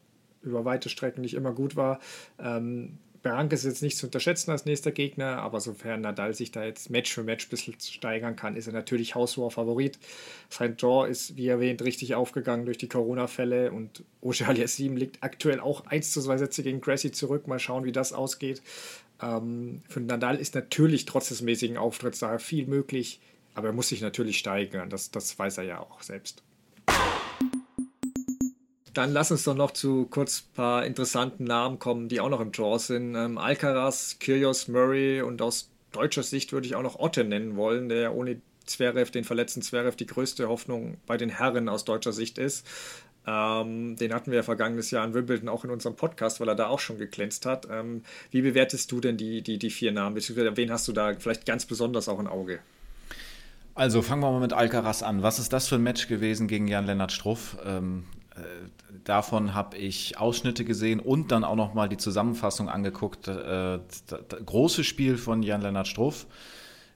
über weite Strecken nicht immer gut war. Ähm, Beranke ist jetzt nicht zu unterschätzen als nächster Gegner, aber sofern Nadal sich da jetzt Match für Match ein bisschen steigern kann, ist er natürlich haushoher Favorit. Sein Draw ist, wie erwähnt, richtig aufgegangen durch die Corona-Fälle und Oje Aliassim liegt aktuell auch 1 zu 2 Sätze gegen Gracie zurück. Mal schauen, wie das ausgeht. Ähm, für Nadal ist natürlich trotz des mäßigen Auftritts daher viel möglich, aber er muss sich natürlich steigern. Das, das weiß er ja auch selbst. Dann lass uns doch noch zu kurz ein paar interessanten Namen kommen, die auch noch im Draw sind. Ähm, Alcaraz, Kyrgios, Murray und aus deutscher Sicht würde ich auch noch Otte nennen wollen, der ohne Zverev, den verletzten Zverev, die größte Hoffnung bei den Herren aus deutscher Sicht ist. Ähm, den hatten wir ja vergangenes Jahr in Wimbledon auch in unserem Podcast, weil er da auch schon geglänzt hat. Ähm, wie bewertest du denn die, die, die vier Namen? Beziehungsweise wen hast du da vielleicht ganz besonders auch im Auge? Also fangen wir mal mit Alcaraz an. Was ist das für ein Match gewesen gegen Jan-Lennart Struff? Ähm, äh, davon habe ich Ausschnitte gesehen und dann auch noch mal die Zusammenfassung angeguckt. Äh, großes Spiel von Jan-Lennart Struff.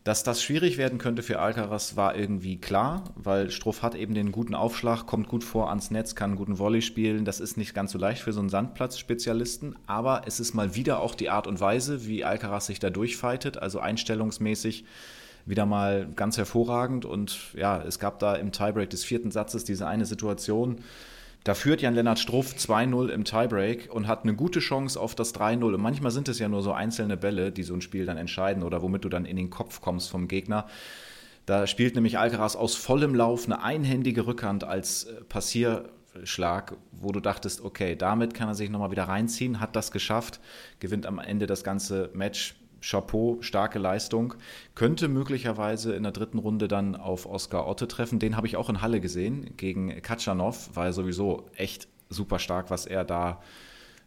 Dass das schwierig werden könnte für Alcaraz war irgendwie klar, weil Struff hat eben den guten Aufschlag, kommt gut vor ans Netz, kann einen guten Volley spielen. Das ist nicht ganz so leicht für so einen Sandplatz-Spezialisten, aber es ist mal wieder auch die Art und Weise, wie Alcaraz sich da durchfightet, also einstellungsmäßig wieder mal ganz hervorragend. Und ja, es gab da im Tiebreak des vierten Satzes diese eine Situation, da führt Jan-Lennart Struff 2-0 im Tiebreak und hat eine gute Chance auf das 3-0. Und manchmal sind es ja nur so einzelne Bälle, die so ein Spiel dann entscheiden oder womit du dann in den Kopf kommst vom Gegner. Da spielt nämlich Alcaraz aus vollem Lauf eine einhändige Rückhand als äh, Passierschlag, wo du dachtest, okay, damit kann er sich nochmal wieder reinziehen, hat das geschafft, gewinnt am Ende das ganze Match Chapeau, starke Leistung. Könnte möglicherweise in der dritten Runde dann auf Oskar Otte treffen. Den habe ich auch in Halle gesehen gegen Katschanov. War sowieso echt super stark, was er da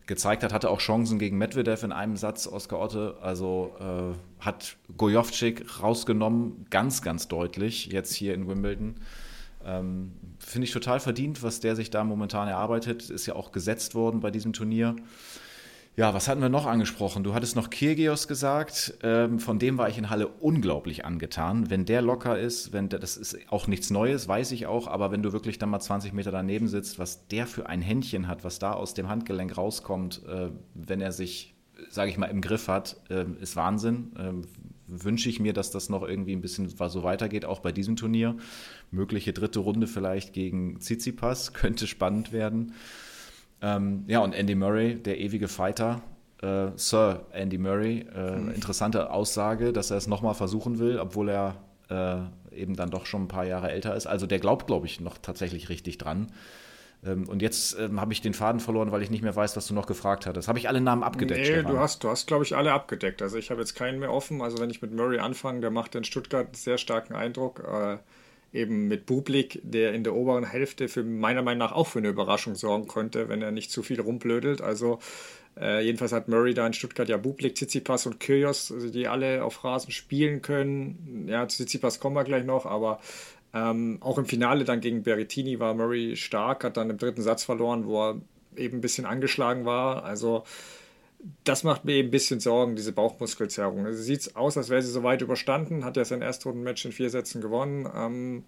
gezeigt hat. Hatte auch Chancen gegen Medvedev in einem Satz, Oskar Otte. Also äh, hat Gojovcik rausgenommen, ganz, ganz deutlich, jetzt hier in Wimbledon. Ähm, Finde ich total verdient, was der sich da momentan erarbeitet. Ist ja auch gesetzt worden bei diesem Turnier. Ja, was hatten wir noch angesprochen? Du hattest noch Kirgios gesagt. Ähm, von dem war ich in Halle unglaublich angetan. Wenn der locker ist, wenn der, das ist auch nichts Neues, weiß ich auch, aber wenn du wirklich dann mal 20 Meter daneben sitzt, was der für ein Händchen hat, was da aus dem Handgelenk rauskommt, äh, wenn er sich, sage ich mal, im Griff hat, äh, ist Wahnsinn. Äh, Wünsche ich mir, dass das noch irgendwie ein bisschen so weitergeht, auch bei diesem Turnier. Mögliche dritte Runde vielleicht gegen Tsitsipas, [LAUGHS] könnte spannend werden. Ähm, ja, und Andy Murray, der ewige Fighter, äh, Sir Andy Murray, äh, mhm. interessante Aussage, dass er es nochmal versuchen will, obwohl er äh, eben dann doch schon ein paar Jahre älter ist. Also der glaubt, glaube ich, noch tatsächlich richtig dran. Ähm, und jetzt ähm, habe ich den Faden verloren, weil ich nicht mehr weiß, was du noch gefragt hattest. Habe ich alle Namen abgedeckt? Nee, Stefan? du hast, du hast, glaube ich, alle abgedeckt. Also ich habe jetzt keinen mehr offen. Also wenn ich mit Murray anfange, der macht in Stuttgart einen sehr starken Eindruck. Eben mit Bublik, der in der oberen Hälfte für meiner Meinung nach auch für eine Überraschung sorgen könnte, wenn er nicht zu viel rumblödelt. Also äh, jedenfalls hat Murray da in Stuttgart ja Bublik, Tsitsipas und Kyrgios, also die alle auf Rasen spielen können. Ja, zu Tsitsipas kommen wir gleich noch, aber ähm, auch im Finale dann gegen Berrettini war Murray stark, hat dann im dritten Satz verloren, wo er eben ein bisschen angeschlagen war. Also das macht mir eben ein bisschen Sorgen, diese Bauchmuskelzerrung. Also sieht aus, als wäre sie soweit überstanden, hat ja sein Erstrundenmatch in vier Sätzen gewonnen. Ähm,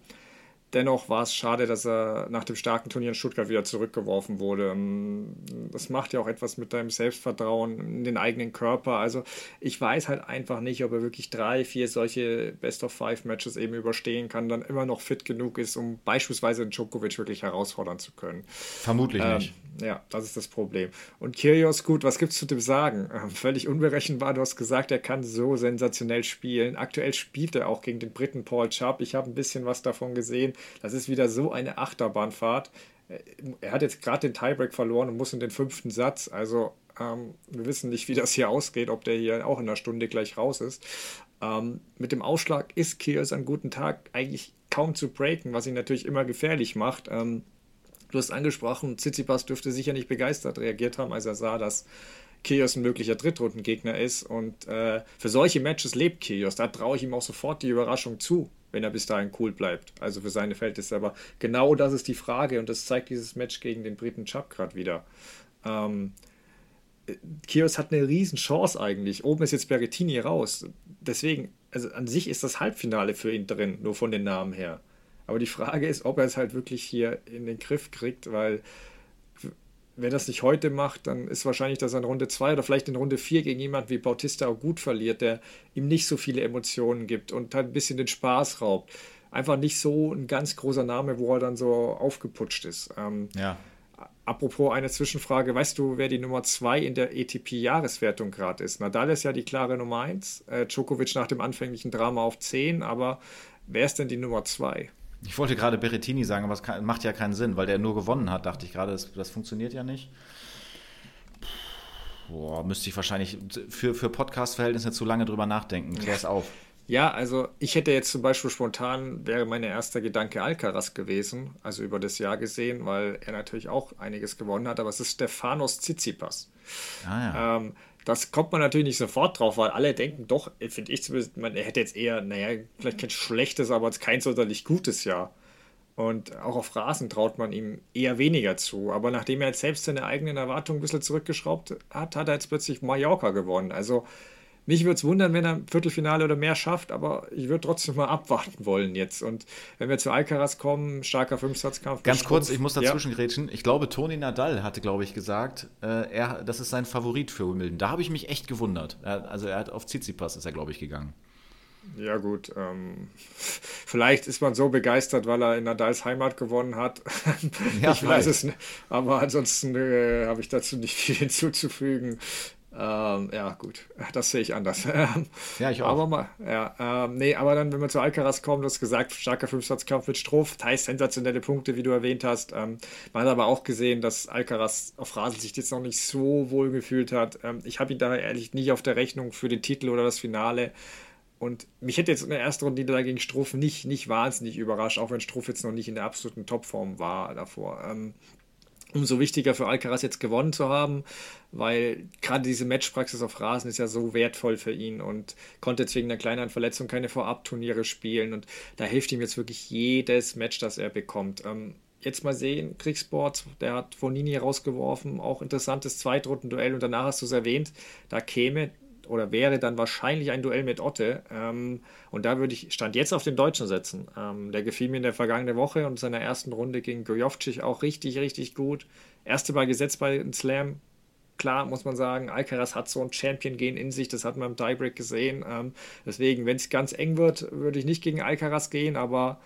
Dennoch war es schade, dass er nach dem starken Turnier in Stuttgart wieder zurückgeworfen wurde. Ähm, das macht ja auch etwas mit deinem Selbstvertrauen in den eigenen Körper. Also ich weiß halt einfach nicht, ob er wirklich drei, vier solche Best-of-Five-Matches eben überstehen kann, dann immer noch fit genug ist, um beispielsweise Djokovic wirklich herausfordern zu können. Vermutlich ähm, nicht. Ja, das ist das Problem. Und Kyrgios, gut, was gibt's zu dem sagen? Ähm, völlig unberechenbar. Du hast gesagt, er kann so sensationell spielen. Aktuell spielt er auch gegen den Briten Paul Chubb. Ich habe ein bisschen was davon gesehen. Das ist wieder so eine Achterbahnfahrt. Äh, er hat jetzt gerade den Tiebreak verloren und muss in den fünften Satz. Also ähm, wir wissen nicht, wie das hier ausgeht, ob der hier auch in einer Stunde gleich raus ist. Ähm, mit dem Ausschlag ist Kyrgios an guten Tag eigentlich kaum zu breaken, was ihn natürlich immer gefährlich macht. Ähm, du hast angesprochen, Tsitsipas dürfte sicher nicht begeistert reagiert haben, als er sah, dass Kyrgios ein möglicher Drittrundengegner ist. Und äh, für solche Matches lebt Kyrgios. Da traue ich ihm auch sofort die Überraschung zu wenn er bis dahin cool bleibt. Also für seine Verhältnisse. Aber genau das ist die Frage und das zeigt dieses Match gegen den Briten Chubb gerade wieder. Ähm, Kios hat eine riesen Chance eigentlich. Oben ist jetzt Berrettini raus. Deswegen, also an sich ist das Halbfinale für ihn drin, nur von den Namen her. Aber die Frage ist, ob er es halt wirklich hier in den Griff kriegt, weil wenn er das nicht heute macht, dann ist wahrscheinlich, dass er in Runde 2 oder vielleicht in Runde 4 gegen jemanden wie Bautista auch gut verliert, der ihm nicht so viele Emotionen gibt und halt ein bisschen den Spaß raubt. Einfach nicht so ein ganz großer Name, wo er dann so aufgeputscht ist. Ähm, ja. Apropos eine Zwischenfrage, weißt du, wer die Nummer 2 in der ATP-Jahreswertung gerade ist? Nadal ist ja die klare Nummer 1, äh, Djokovic nach dem anfänglichen Drama auf 10, aber wer ist denn die Nummer 2? Ich wollte gerade Berrettini sagen, aber es kann, macht ja keinen Sinn, weil der nur gewonnen hat, dachte ich gerade, das, das funktioniert ja nicht. Boah, müsste ich wahrscheinlich für, für Podcast-Verhältnisse zu lange drüber nachdenken. Klär es auf. Ja, also ich hätte jetzt zum Beispiel spontan, wäre mein erster Gedanke Alcaraz gewesen, also über das Jahr gesehen, weil er natürlich auch einiges gewonnen hat, aber es ist Stefanos Tsitsipas. Ah, ja. ähm, das kommt man natürlich nicht sofort drauf, weil alle denken doch, finde ich zumindest, man, hätte jetzt eher, naja, vielleicht kein schlechtes, aber kein sonderlich gutes Jahr. Und auch auf Rasen traut man ihm eher weniger zu. Aber nachdem er jetzt selbst seine eigenen Erwartungen ein bisschen zurückgeschraubt hat, hat er jetzt plötzlich Mallorca gewonnen. Also mich würde es wundern, wenn er ein Viertelfinale oder mehr schafft, aber ich würde trotzdem mal abwarten wollen jetzt. Und wenn wir zu Alcaraz kommen, starker Fünfsatzkampf. Ganz kurz, ich muss dazwischen ja. grätschen. Ich glaube, Toni Nadal hatte, glaube ich, gesagt, äh, er, das ist sein Favorit für Wimbledon. Da habe ich mich echt gewundert. Er, also er hat auf Tsitsipas ist er, glaube ich, gegangen. Ja, gut. Ähm, [LAUGHS] vielleicht ist man so begeistert, weil er in Nadals Heimat gewonnen hat. Ja, [LAUGHS] ich weiß es nicht. Aber ansonsten äh, habe ich dazu nicht viel hinzuzufügen. Ähm, ja, gut, [LAUGHS] das sehe ich anders. [LAUGHS] ja, ich auch. Aber mal, ja, ähm, nee, aber dann, wenn wir zu Alcaraz kommen, du hast gesagt, starker Fünfsatzkampf mit Stroh, teils sensationelle Punkte, wie du erwähnt hast. Ähm, man hat aber auch gesehen, dass Alcaraz auf Rasen sich jetzt noch nicht so wohl gefühlt hat. Ähm, ich habe ihn da ehrlich nicht auf der Rechnung für den Titel oder das Finale. Und mich hätte jetzt in der ersten Runde da gegen Struff nicht, nicht wahnsinnig überrascht, auch wenn Struff jetzt noch nicht in der absoluten Topform war davor. Umso wichtiger für Alcaraz jetzt gewonnen zu haben, weil gerade diese Matchpraxis auf Rasen ist ja so wertvoll für ihn und konnte jetzt wegen einer kleineren Verletzung keine Vorabturniere spielen und da hilft ihm jetzt wirklich jedes Match, das er bekommt. Ähm, jetzt mal sehen, Kriegssport, der hat Fonini rausgeworfen, auch interessantes Zweitrundenduell und danach hast du es erwähnt, da käme oder wäre dann wahrscheinlich ein Duell mit Otte. Ähm, und da würde ich Stand jetzt auf den Deutschen setzen. Ähm, der gefiel mir in der vergangenen Woche und seiner ersten Runde gegen Gojovcic auch richtig, richtig gut. Erste Mal gesetzt bei Slam. Klar, muss man sagen, Alcaraz hat so ein Champion-Gen in sich, das hat man im Tiebreak gesehen. Ähm, deswegen, wenn es ganz eng wird, würde ich nicht gegen Alcaraz gehen, aber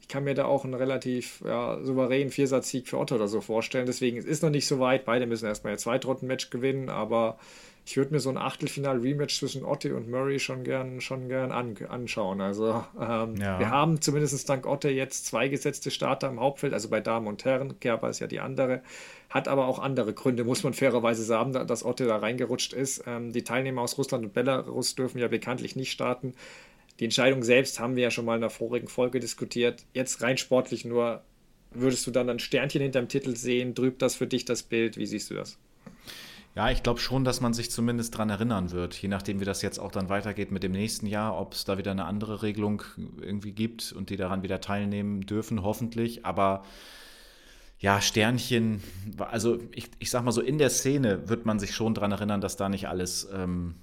ich kann mir da auch einen relativ ja, souveränen Viersatzsieg für Otto oder so vorstellen. Deswegen es ist noch nicht so weit. Beide müssen erstmal ihr Zweitrundenmatch gewinnen, aber ich würde mir so ein Achtelfinal-Rematch zwischen Otte und Murray schon gern, schon gern an, anschauen. Also ähm, ja. wir haben zumindest dank Otte jetzt zwei gesetzte Starter im Hauptfeld, also bei Damen und Herren. Kerber ist ja die andere, hat aber auch andere Gründe, muss man fairerweise sagen, dass Otte da reingerutscht ist. Ähm, die Teilnehmer aus Russland und Belarus dürfen ja bekanntlich nicht starten. Die Entscheidung selbst haben wir ja schon mal in der vorigen Folge diskutiert. Jetzt rein sportlich nur, würdest du dann ein Sternchen hinterm Titel sehen? Trübt das für dich das Bild? Wie siehst du das? Ja, ich glaube schon, dass man sich zumindest daran erinnern wird, je nachdem, wie das jetzt auch dann weitergeht mit dem nächsten Jahr, ob es da wieder eine andere Regelung irgendwie gibt und die daran wieder teilnehmen dürfen, hoffentlich. Aber ja, Sternchen, also ich, ich sag mal so, in der Szene wird man sich schon daran erinnern, dass da nicht alles ähm,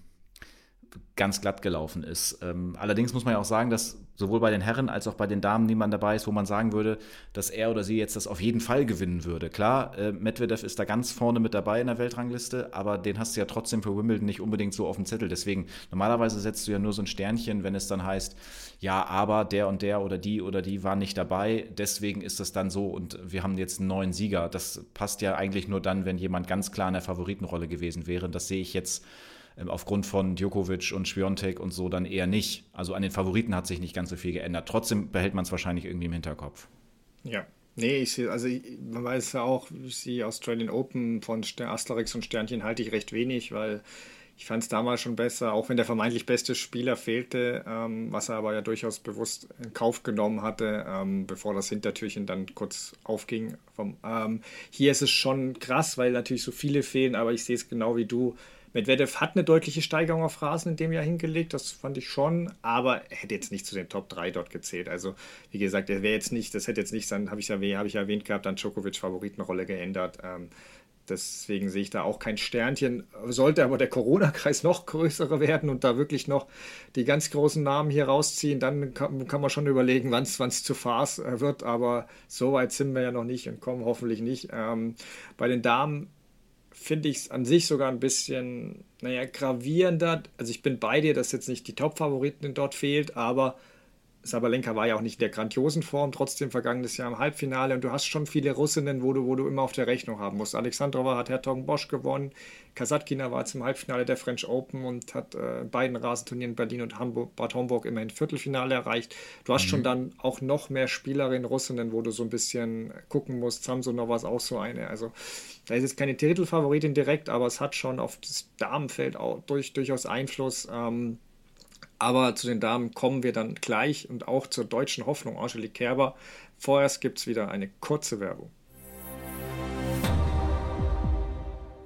ganz glatt gelaufen ist. Ähm, allerdings muss man ja auch sagen, dass sowohl bei den Herren als auch bei den Damen niemand dabei ist, wo man sagen würde, dass er oder sie jetzt das auf jeden Fall gewinnen würde. Klar, äh, Medvedev ist da ganz vorne mit dabei in der Weltrangliste, aber den hast du ja trotzdem für Wimbledon nicht unbedingt so auf dem Zettel. Deswegen, normalerweise setzt du ja nur so ein Sternchen, wenn es dann heißt, ja, aber der und der oder die oder die waren nicht dabei, deswegen ist das dann so und wir haben jetzt einen neuen Sieger. Das passt ja eigentlich nur dann, wenn jemand ganz klar in der Favoritenrolle gewesen wäre. Das sehe ich jetzt aufgrund von Djokovic und Schwiontek und so dann eher nicht. Also an den Favoriten hat sich nicht ganz so viel geändert. Trotzdem behält man es wahrscheinlich irgendwie im Hinterkopf. Ja. Nee, ich sehe, also man weiß ja auch, die Australian Open von Asterix und Sternchen halte ich recht wenig, weil ich fand es damals schon besser, auch wenn der vermeintlich beste Spieler fehlte, ähm, was er aber ja durchaus bewusst in Kauf genommen hatte, ähm, bevor das Hintertürchen dann kurz aufging. Vom, ähm, hier ist es schon krass, weil natürlich so viele fehlen, aber ich sehe es genau wie du. Medvedev hat eine deutliche Steigerung auf Rasen in dem Jahr hingelegt, das fand ich schon, aber er hätte jetzt nicht zu den Top 3 dort gezählt. Also, wie gesagt, er wäre jetzt nicht, das hätte jetzt nicht sein, habe ich, ja, hab ich erwähnt gehabt, an Djokovic Favoritenrolle geändert. Ähm, deswegen sehe ich da auch kein Sternchen. Sollte aber der Corona-Kreis [LAUGHS] noch größer werden und da wirklich noch die ganz großen Namen hier rausziehen, dann kann, kann man schon überlegen, wann es zu Farce äh, wird. Aber so weit sind wir ja noch nicht und kommen hoffentlich nicht. Ähm, bei den Damen finde ich es an sich sogar ein bisschen, naja, gravierender. Also ich bin bei dir, dass jetzt nicht die Top-Favoriten dort fehlt, aber Sabalenka war ja auch nicht in der grandiosen Form, trotzdem vergangenes Jahr im Halbfinale und du hast schon viele Russinnen, wo du, wo du immer auf der Rechnung haben musst. Alexandrova hat Hertog Bosch gewonnen, Kasatkina war jetzt im Halbfinale der French Open und hat äh, beiden Rasenturnieren Berlin und Hamburg, Bad Homburg immerhin Viertelfinale erreicht. Du hast mhm. schon dann auch noch mehr Spielerinnen, Russinnen, wo du so ein bisschen gucken musst. Samsonova ist auch so eine. Also da ist jetzt keine Titelfavoritin direkt, aber es hat schon auf das Damenfeld auch durch, durchaus Einfluss. Ähm, aber zu den Damen kommen wir dann gleich und auch zur deutschen Hoffnung Angelique Kerber. Vorerst gibt es wieder eine kurze Werbung.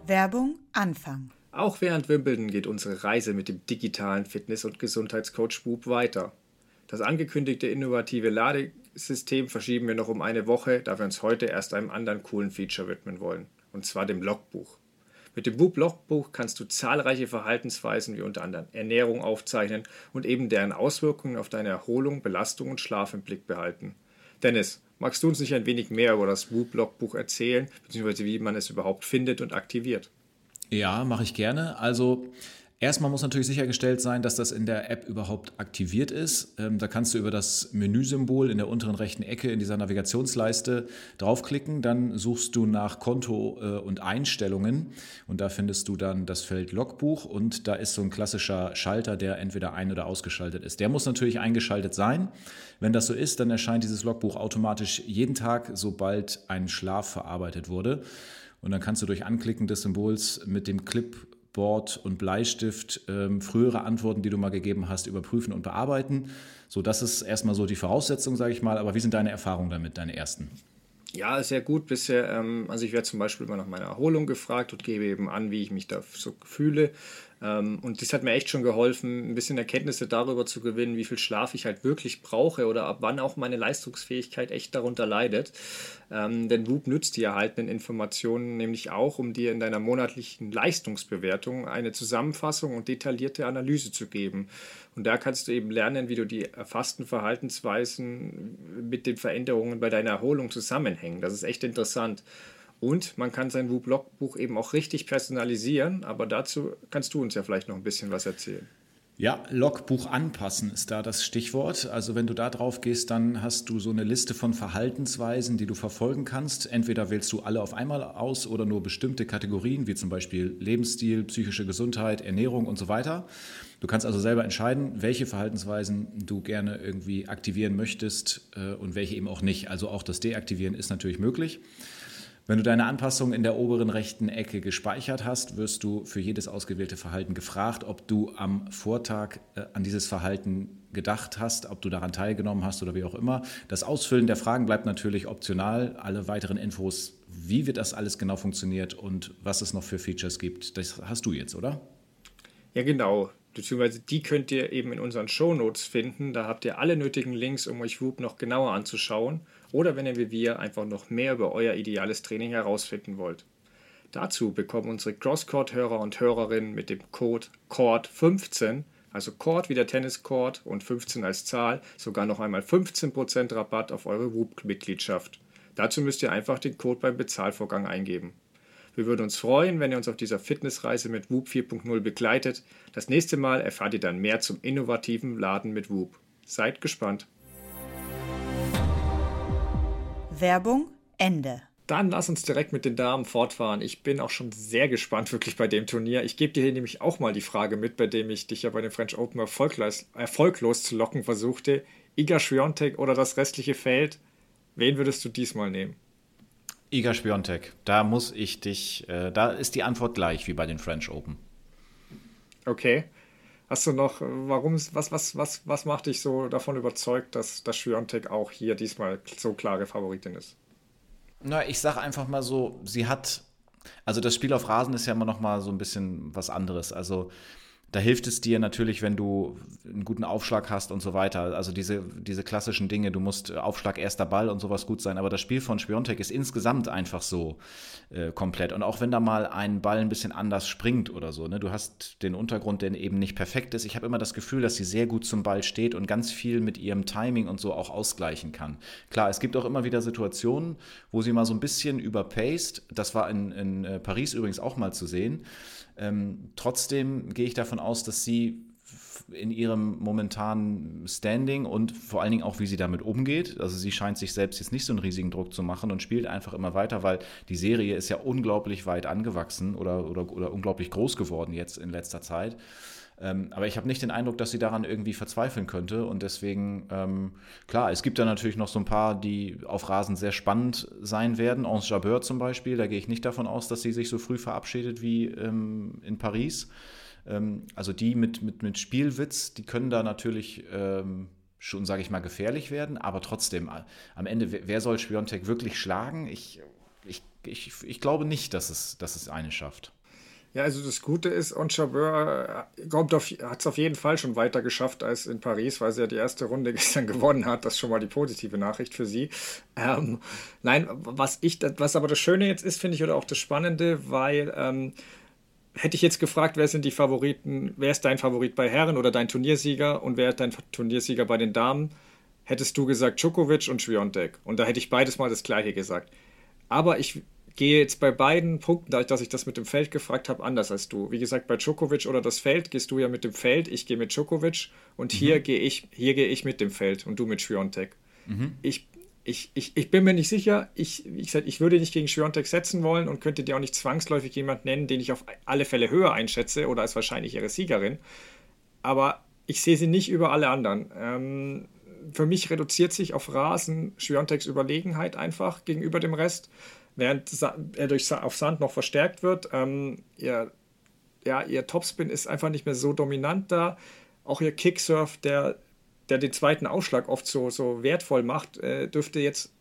Werbung Anfang. Auch während Wimbledon geht unsere Reise mit dem digitalen Fitness- und Gesundheitscoach Bub weiter. Das angekündigte innovative Ladesystem verschieben wir noch um eine Woche, da wir uns heute erst einem anderen coolen Feature widmen wollen, und zwar dem Logbuch. Mit dem Whoop-Logbuch kannst du zahlreiche Verhaltensweisen wie unter anderem Ernährung aufzeichnen und eben deren Auswirkungen auf deine Erholung, Belastung und Schlaf im Blick behalten. Dennis, magst du uns nicht ein wenig mehr über das Whoop-Logbuch erzählen, beziehungsweise wie man es überhaupt findet und aktiviert? Ja, mache ich gerne. Also Erstmal muss natürlich sichergestellt sein, dass das in der App überhaupt aktiviert ist. Ähm, da kannst du über das Menüsymbol in der unteren rechten Ecke in dieser Navigationsleiste draufklicken. Dann suchst du nach Konto äh, und Einstellungen und da findest du dann das Feld Logbuch und da ist so ein klassischer Schalter, der entweder ein- oder ausgeschaltet ist. Der muss natürlich eingeschaltet sein. Wenn das so ist, dann erscheint dieses Logbuch automatisch jeden Tag, sobald ein Schlaf verarbeitet wurde. Und dann kannst du durch Anklicken des Symbols mit dem Clip Board und Bleistift ähm, frühere Antworten, die du mal gegeben hast, überprüfen und bearbeiten. So, das ist erstmal so die Voraussetzung, sage ich mal. Aber wie sind deine Erfahrungen damit, deine ersten? Ja, sehr gut bisher. Ähm, also ich werde zum Beispiel immer nach meiner Erholung gefragt und gebe eben an, wie ich mich da so fühle. Ähm, und das hat mir echt schon geholfen, ein bisschen Erkenntnisse darüber zu gewinnen, wie viel Schlaf ich halt wirklich brauche oder ab wann auch meine Leistungsfähigkeit echt darunter leidet. Ähm, denn Whoop nützt die erhaltenen Informationen nämlich auch, um dir in deiner monatlichen Leistungsbewertung eine Zusammenfassung und detaillierte Analyse zu geben. Und da kannst du eben lernen, wie du die erfassten Verhaltensweisen mit den Veränderungen bei deiner Erholung zusammenhängen. Das ist echt interessant. Und man kann sein Woo-Blogbuch eben auch richtig personalisieren, aber dazu kannst du uns ja vielleicht noch ein bisschen was erzählen. Ja, Logbuch anpassen ist da das Stichwort. Also wenn du da drauf gehst, dann hast du so eine Liste von Verhaltensweisen, die du verfolgen kannst. Entweder wählst du alle auf einmal aus oder nur bestimmte Kategorien, wie zum Beispiel Lebensstil, psychische Gesundheit, Ernährung und so weiter. Du kannst also selber entscheiden, welche Verhaltensweisen du gerne irgendwie aktivieren möchtest äh, und welche eben auch nicht. Also auch das Deaktivieren ist natürlich möglich. Wenn du deine Anpassung in der oberen rechten Ecke gespeichert hast, wirst du für jedes ausgewählte Verhalten gefragt, ob du am Vortag äh, an dieses Verhalten gedacht hast, ob du daran teilgenommen hast oder wie auch immer. Das Ausfüllen der Fragen bleibt natürlich optional. Alle weiteren Infos, wie wird das alles genau funktioniert und was es noch für Features gibt, das hast du jetzt, oder? Ja, genau beziehungsweise die könnt ihr eben in unseren Shownotes finden. Da habt ihr alle nötigen Links, um euch Whoop noch genauer anzuschauen oder wenn ihr wie wir einfach noch mehr über euer ideales Training herausfinden wollt. Dazu bekommen unsere Crosscourt-Hörer und Hörerinnen mit dem Code CORD15, also Court wie der Tenniscourt und 15 als Zahl, sogar noch einmal 15% Rabatt auf eure Whoop-Mitgliedschaft. Dazu müsst ihr einfach den Code beim Bezahlvorgang eingeben. Wir würden uns freuen, wenn ihr uns auf dieser Fitnessreise mit Whoop 4.0 begleitet. Das nächste Mal erfahrt ihr dann mehr zum innovativen Laden mit Whoop. Seid gespannt. Werbung Ende. Dann lass uns direkt mit den Damen fortfahren. Ich bin auch schon sehr gespannt wirklich bei dem Turnier. Ich gebe dir hier nämlich auch mal die Frage mit, bei dem ich dich ja bei den French Open erfolglos, erfolglos zu locken versuchte. Iga Swiatek oder das restliche Feld? Wen würdest du diesmal nehmen? Iga Spiontek, da muss ich dich, äh, da ist die Antwort gleich wie bei den French Open. Okay. Hast du noch, warum, was, was, was, was macht dich so davon überzeugt, dass, dass Schwiontek auch hier diesmal so klare Favoritin ist? Na, ich sag einfach mal so, sie hat, also das Spiel auf Rasen ist ja immer noch mal so ein bisschen was anderes. Also da hilft es dir natürlich, wenn du einen guten Aufschlag hast und so weiter. Also diese, diese klassischen Dinge, du musst äh, Aufschlag erster Ball und sowas gut sein. Aber das Spiel von Spiontek ist insgesamt einfach so äh, komplett. Und auch wenn da mal ein Ball ein bisschen anders springt oder so, ne, du hast den Untergrund, der eben nicht perfekt ist. Ich habe immer das Gefühl, dass sie sehr gut zum Ball steht und ganz viel mit ihrem Timing und so auch ausgleichen kann. Klar, es gibt auch immer wieder Situationen, wo sie mal so ein bisschen überpaced. Das war in, in äh, Paris übrigens auch mal zu sehen. Ähm, trotzdem gehe ich davon aus, dass sie in ihrem momentanen Standing und vor allen Dingen auch, wie sie damit umgeht. Also sie scheint sich selbst jetzt nicht so einen riesigen Druck zu machen und spielt einfach immer weiter, weil die Serie ist ja unglaublich weit angewachsen oder, oder, oder unglaublich groß geworden jetzt in letzter Zeit. Ähm, aber ich habe nicht den Eindruck, dass sie daran irgendwie verzweifeln könnte. Und deswegen, ähm, klar, es gibt da natürlich noch so ein paar, die auf Rasen sehr spannend sein werden. Anse Jabeur zum Beispiel, da gehe ich nicht davon aus, dass sie sich so früh verabschiedet wie ähm, in Paris. Ähm, also die mit, mit, mit Spielwitz, die können da natürlich ähm, schon, sage ich mal, gefährlich werden. Aber trotzdem, äh, am Ende, wer soll Spiontek wirklich schlagen? Ich, ich, ich, ich glaube nicht, dass es, dass es eine schafft. Ja, also das Gute ist, Onchabeur äh, hat es auf jeden Fall schon weiter geschafft als in Paris, weil sie ja die erste Runde [LAUGHS] gestern gewonnen hat. Das ist schon mal die positive Nachricht für sie. Ähm, nein, was ich, was aber das Schöne jetzt ist, finde ich, oder auch das Spannende, weil ähm, hätte ich jetzt gefragt, wer sind die Favoriten, wer ist dein Favorit bei Herren oder dein Turniersieger und wer ist dein Turniersieger bei den Damen, hättest du gesagt Djokovic und Schwiontek. Und da hätte ich beides mal das gleiche gesagt. Aber ich gehe jetzt bei beiden Punkten, dadurch, dass ich das mit dem Feld gefragt habe, anders als du. Wie gesagt, bei Djokovic oder das Feld gehst du ja mit dem Feld, ich gehe mit Djokovic und mhm. hier gehe ich, hier gehe ich mit dem Feld und du mit Schwiontek. Mhm. Ich, ich, ich, ich bin mir nicht sicher, ich, wie gesagt, ich würde nicht gegen Schwiontek setzen wollen und könnte dir auch nicht zwangsläufig jemand nennen, den ich auf alle Fälle höher einschätze oder als wahrscheinlich ihre Siegerin. Aber ich sehe sie nicht über alle anderen. Ähm, für mich reduziert sich auf Rasen Schwionteks Überlegenheit einfach gegenüber dem Rest während er durch, auf Sand noch verstärkt wird. Ähm, ihr, ja, ihr Topspin ist einfach nicht mehr so dominant da. Auch ihr Kicksurf, der, der den zweiten Ausschlag oft so, so wertvoll macht, äh, dürfte jetzt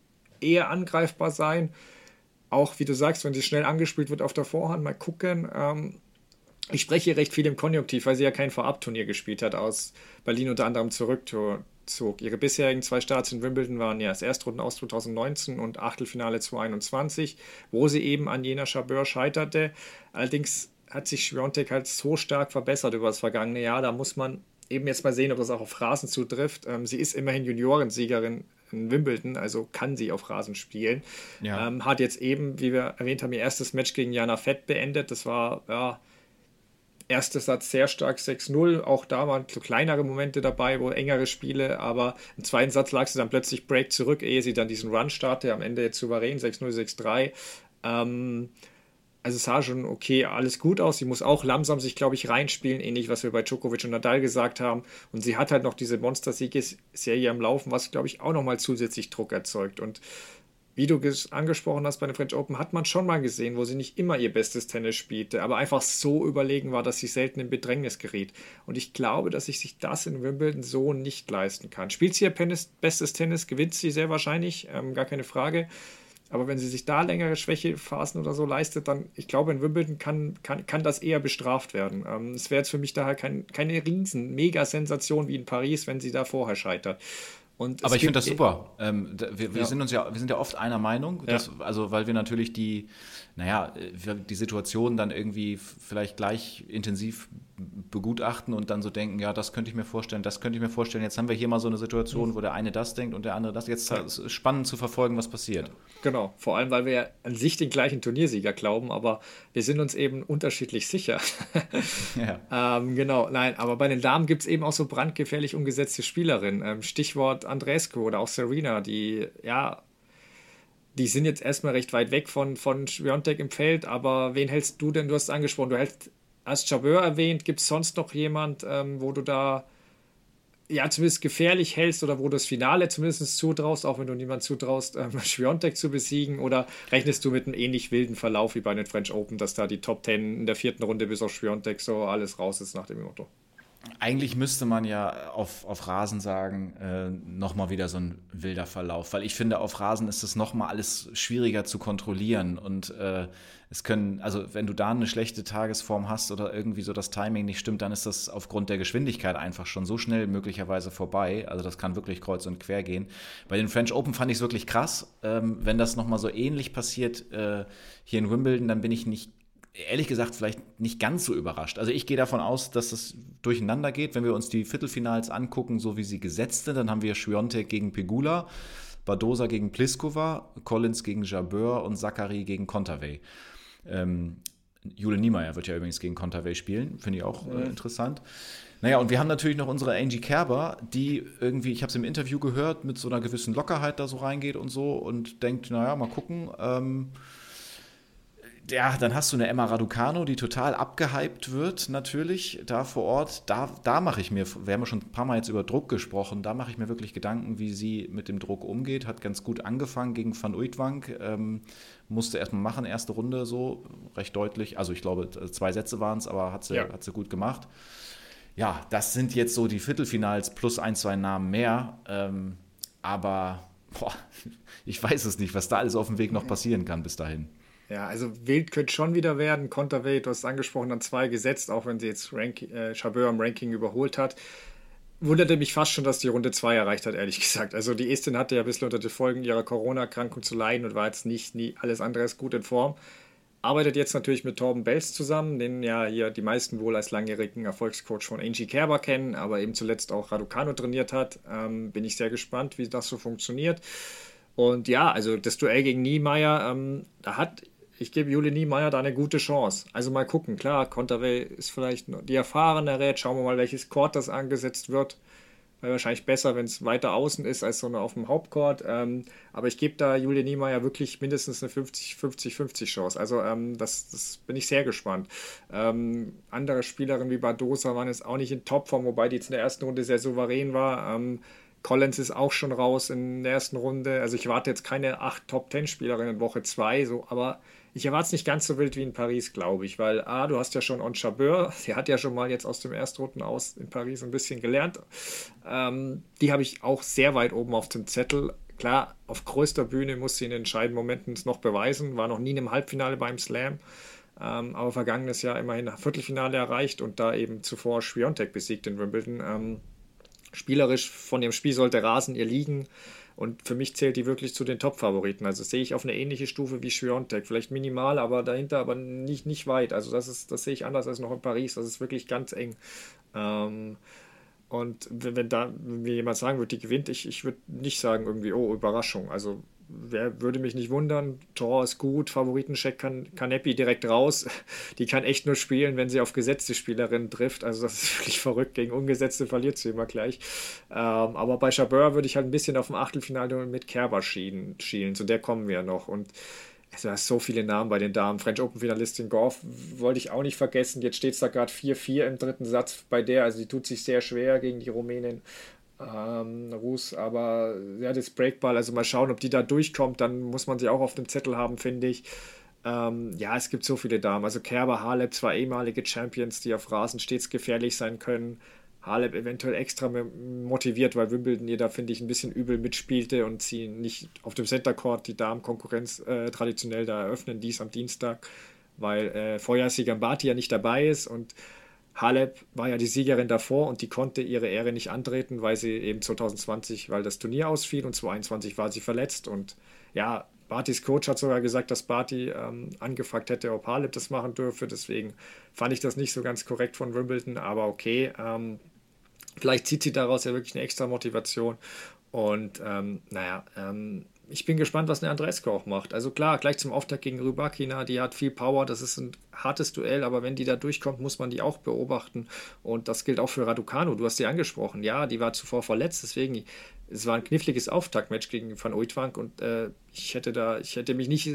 eher angreifbar sein. Auch wie du sagst, wenn sie schnell angespielt wird auf der Vorhand, mal gucken. Ähm, ich spreche recht viel im Konjunktiv, weil sie ja kein Vorabturnier gespielt hat, aus Berlin unter anderem zurück zog. Ihre bisherigen zwei Starts in Wimbledon waren ja das Erstrunden aus 2019 und Achtelfinale 2021, wo sie eben an jener Chabeur scheiterte. Allerdings hat sich Schwiontek halt so stark verbessert über das vergangene Jahr. Da muss man eben jetzt mal sehen, ob das auch auf Rasen zutrifft. Ähm, sie ist immerhin Juniorensiegerin in Wimbledon, also kann sie auf Rasen spielen. Ja. Ähm, hat jetzt eben, wie wir erwähnt haben, ihr erstes Match gegen Jana Fett beendet. Das war ja erster Satz sehr stark 6-0. Auch da waren so kleinere Momente dabei, wo engere Spiele, aber im zweiten Satz lag sie dann plötzlich Break zurück, ehe sie dann diesen Run startete. Am Ende jetzt souverän 6-0, 6-3. Ähm, also es sah schon okay, alles gut aus. Sie muss auch langsam sich, glaube ich, reinspielen, ähnlich was wir bei Djokovic und Nadal gesagt haben. Und sie hat halt noch diese Monster-Siegesserie am Laufen, was, glaube ich, auch nochmal zusätzlich Druck erzeugt. Und wie du angesprochen hast bei den French Open, hat man schon mal gesehen, wo sie nicht immer ihr bestes Tennis spielte, aber einfach so überlegen war, dass sie selten in Bedrängnis geriet. Und ich glaube, dass ich sich das in Wimbledon so nicht leisten kann. Spielt sie ihr Penis, bestes Tennis, gewinnt sie sehr wahrscheinlich, ähm, gar keine Frage. Aber wenn sie sich da längere Schwächephasen oder so leistet, dann, ich glaube, in Wimbledon kann, kann, kann das eher bestraft werden. Ähm, es wäre jetzt für mich daher kein, keine riesen Mega-Sensation wie in Paris, wenn sie da vorher scheitert. Und Aber ich finde das super. Ähm, wir, wir ja. sind uns ja, wir sind ja oft einer Meinung, dass, also weil wir natürlich die, naja, die Situation dann irgendwie vielleicht gleich intensiv begutachten und dann so denken, ja, das könnte ich mir vorstellen, das könnte ich mir vorstellen. Jetzt haben wir hier mal so eine Situation, wo der eine das denkt und der andere das. Jetzt ist es spannend zu verfolgen, was passiert. Genau, vor allem, weil wir ja an sich den gleichen Turniersieger glauben, aber wir sind uns eben unterschiedlich sicher. [LAUGHS] ja. ähm, genau, nein, aber bei den Damen gibt es eben auch so brandgefährlich umgesetzte Spielerinnen. Ähm, Stichwort Andrescu oder auch Serena, die ja die sind jetzt erstmal recht weit weg von, von Schwiontek im Feld, aber wen hältst du denn? Du hast es angesprochen, du hältst hast Chabeur erwähnt. Gibt es sonst noch jemand, ähm, wo du da ja zumindest gefährlich hältst oder wo du das Finale zumindest zutraust, auch wenn du niemand zutraust, ähm, [LAUGHS] Schwiontek zu besiegen? Oder rechnest du mit einem ähnlich wilden Verlauf wie bei den French Open, dass da die Top Ten in der vierten Runde bis auf Schwiontek so alles raus ist nach dem Motto? Eigentlich müsste man ja auf, auf Rasen sagen, äh, nochmal wieder so ein wilder Verlauf, weil ich finde, auf Rasen ist es nochmal alles schwieriger zu kontrollieren und äh, es können, also wenn du da eine schlechte Tagesform hast oder irgendwie so das Timing nicht stimmt, dann ist das aufgrund der Geschwindigkeit einfach schon so schnell möglicherweise vorbei. Also das kann wirklich kreuz und quer gehen. Bei den French Open fand ich es wirklich krass. Ähm, wenn das nochmal so ähnlich passiert äh, hier in Wimbledon, dann bin ich nicht ehrlich gesagt vielleicht nicht ganz so überrascht. Also ich gehe davon aus, dass das durcheinander geht. Wenn wir uns die Viertelfinals angucken, so wie sie gesetzt sind, dann haben wir Schwiontek gegen Pegula, Badosa gegen Pliskova, Collins gegen Jabeur und Zachary gegen Kontaveit. Ähm, Jule Niemeyer wird ja übrigens gegen Kontaveit spielen, finde ich auch äh, interessant. Naja, und wir haben natürlich noch unsere Angie Kerber, die irgendwie, ich habe es im Interview gehört, mit so einer gewissen Lockerheit da so reingeht und so und denkt, naja, mal gucken. Ähm, ja, dann hast du eine Emma Raducano, die total abgehypt wird, natürlich, da vor Ort. Da, da mache ich mir, wir haben ja schon ein paar Mal jetzt über Druck gesprochen, da mache ich mir wirklich Gedanken, wie sie mit dem Druck umgeht. Hat ganz gut angefangen gegen Van Uitwank, ähm, musste erstmal machen, erste Runde so, recht deutlich. Also ich glaube, zwei Sätze waren es, aber hat sie, ja. hat sie gut gemacht. Ja, das sind jetzt so die Viertelfinals plus ein, zwei Namen mehr. Ähm, aber boah, [LAUGHS] ich weiß es nicht, was da alles auf dem Weg noch passieren kann bis dahin. Ja, also wild könnte schon wieder werden. Konterweight, du hast es angesprochen, dann zwei gesetzt, auch wenn sie jetzt Rank äh, Chabeur im Ranking überholt hat. Wunderte mich fast schon, dass die Runde 2 erreicht hat, ehrlich [LAUGHS] gesagt. Also die Estin hatte ja ein bisschen unter den Folgen ihrer Corona-Erkrankung zu leiden und war jetzt nicht nie alles andere als gut in Form. Arbeitet jetzt natürlich mit Torben Bells zusammen, den ja hier die meisten wohl als langjährigen Erfolgscoach von Angie Kerber kennen, aber eben zuletzt auch Raducano trainiert hat. Ähm, bin ich sehr gespannt, wie das so funktioniert. Und ja, also das Duell gegen Niemeyer, ähm, da hat ich gebe Juli Niemeyer da eine gute Chance. Also mal gucken. Klar, Conterway ist vielleicht die erfahrenere. Schauen wir mal, welches Court das angesetzt wird. Wäre wahrscheinlich besser, wenn es weiter außen ist als so eine auf dem Hauptcourt. Ähm, aber ich gebe da Julia Niemeyer wirklich mindestens eine 50-50-50 Chance. Also ähm, das, das, bin ich sehr gespannt. Ähm, andere Spielerinnen wie Badosa waren jetzt auch nicht in Topform, wobei die jetzt in der ersten Runde sehr souverän war. Collins ist auch schon raus in der ersten Runde. Also ich warte jetzt keine acht Top-10-Spielerinnen in Woche 2, so, aber ich erwarte es nicht ganz so wild wie in Paris, glaube ich, weil A, du hast ja schon On Chabeur, [LAUGHS] sie hat ja schon mal jetzt aus dem Erstrunden aus in Paris ein bisschen gelernt. Ähm, die habe ich auch sehr weit oben auf dem Zettel. Klar, auf größter Bühne muss sie in entscheidenden Momenten es noch beweisen, war noch nie in einem Halbfinale beim Slam. Ähm, aber vergangenes Jahr immerhin Viertelfinale erreicht und da eben zuvor Schwiontek besiegt in Wimbledon. Ähm, spielerisch von dem Spiel sollte Rasen ihr liegen. Und für mich zählt die wirklich zu den Top-Favoriten. Also sehe ich auf eine ähnliche Stufe wie Schwiontek. Vielleicht minimal, aber dahinter aber nicht, nicht weit. Also das ist, das sehe ich anders als noch in Paris. Das ist wirklich ganz eng. Ähm, und wenn, da mir jemand sagen würde, die gewinnt, ich, ich würde nicht sagen irgendwie, oh, Überraschung. Also wer würde mich nicht wundern. Tor ist gut, Favoritencheck kann Kanepi direkt raus. [LAUGHS] Die kann echt nur spielen, wenn sie auf gesetzte Spielerinnen trifft. Also das ist [LAUGHS] wirklich verrückt. Gegen ungesetzte verliert sie immer gleich. Ähm, aber bei Chabeur würde ich halt ein bisschen auf dem Achtelfinale mit Kerber schielen. Zu der kommen wir noch. Und also, da ist so viele Namen bei den Damen. French Open Finalistin Gorf wollte ich auch nicht vergessen. Jetzt steht es da gerade 4-4 im dritten Satz bei der. Also die tut sich sehr schwer gegen die Rumänin ähm, Rus, aber ja, das Breakball, also mal schauen, ob die da durchkommt, dann muss man sie auch auf dem Zettel haben, finde ich. Ähm, ja, es gibt so viele Damen. Also Kerber, Halep, zwei ehemalige Champions, die auf Rasen stets gefährlich sein können. Halep eventuell extra motiviert, weil Wimbledon ihr da, finde ich, ein bisschen übel mitspielte und sie nicht auf dem Center Court die Damenkonkurrenz äh, traditionell da eröffnen, dies am Dienstag, weil äh, Vorjahrssieger Barty ja nicht dabei ist und Halep war ja die Siegerin davor und die konnte ihre Ehre nicht antreten, weil sie eben 2020, weil das Turnier ausfiel und 2021 war sie verletzt. Und ja, Bartys Coach hat sogar gesagt, dass Barty ähm, angefragt hätte, ob Halep das machen dürfe. Deswegen fand ich das nicht so ganz korrekt von Wimbledon, aber okay. Ähm, vielleicht zieht sie daraus ja wirklich eine extra Motivation. Und ähm, naja, ähm, ich bin gespannt, was eine Andresko auch macht. Also klar, gleich zum Auftakt gegen Rybakina, die hat viel Power, das ist ein hartes Duell, aber wenn die da durchkommt, muss man die auch beobachten. Und das gilt auch für Raducano, du hast sie angesprochen. Ja, die war zuvor verletzt, deswegen es war ein kniffliges Auftaktmatch gegen Van Uitwank und äh, ich hätte da, ich hätte mich nicht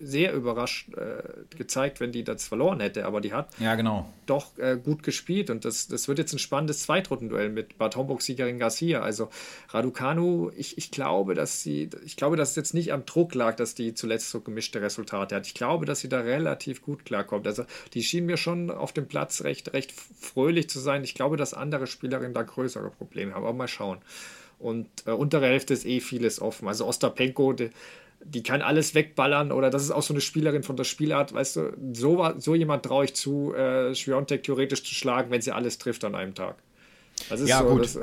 sehr überrascht äh, gezeigt, wenn die das verloren hätte, aber die hat ja, genau. doch äh, gut gespielt und das, das wird jetzt ein spannendes Zweitrundenduell mit Bad Homburg-Siegerin Garcia. Also Raducanu, ich, ich glaube, dass sie, ich glaube, dass es jetzt nicht am Druck lag, dass die zuletzt so gemischte Resultate hat. Ich glaube, dass sie da relativ gut klarkommt. Also die schien mir schon auf dem Platz recht, recht fröhlich zu sein. Ich glaube, dass andere Spielerinnen da größere Probleme haben, aber mal schauen. Und äh, untere Hälfte ist eh vieles offen. Also Ostapenko, die, die kann alles wegballern oder das ist auch so eine Spielerin von der Spielart, weißt du, so, so jemand traue ich zu, äh, Schwiontek theoretisch zu schlagen, wenn sie alles trifft an einem Tag. ja, so, gut. Äh,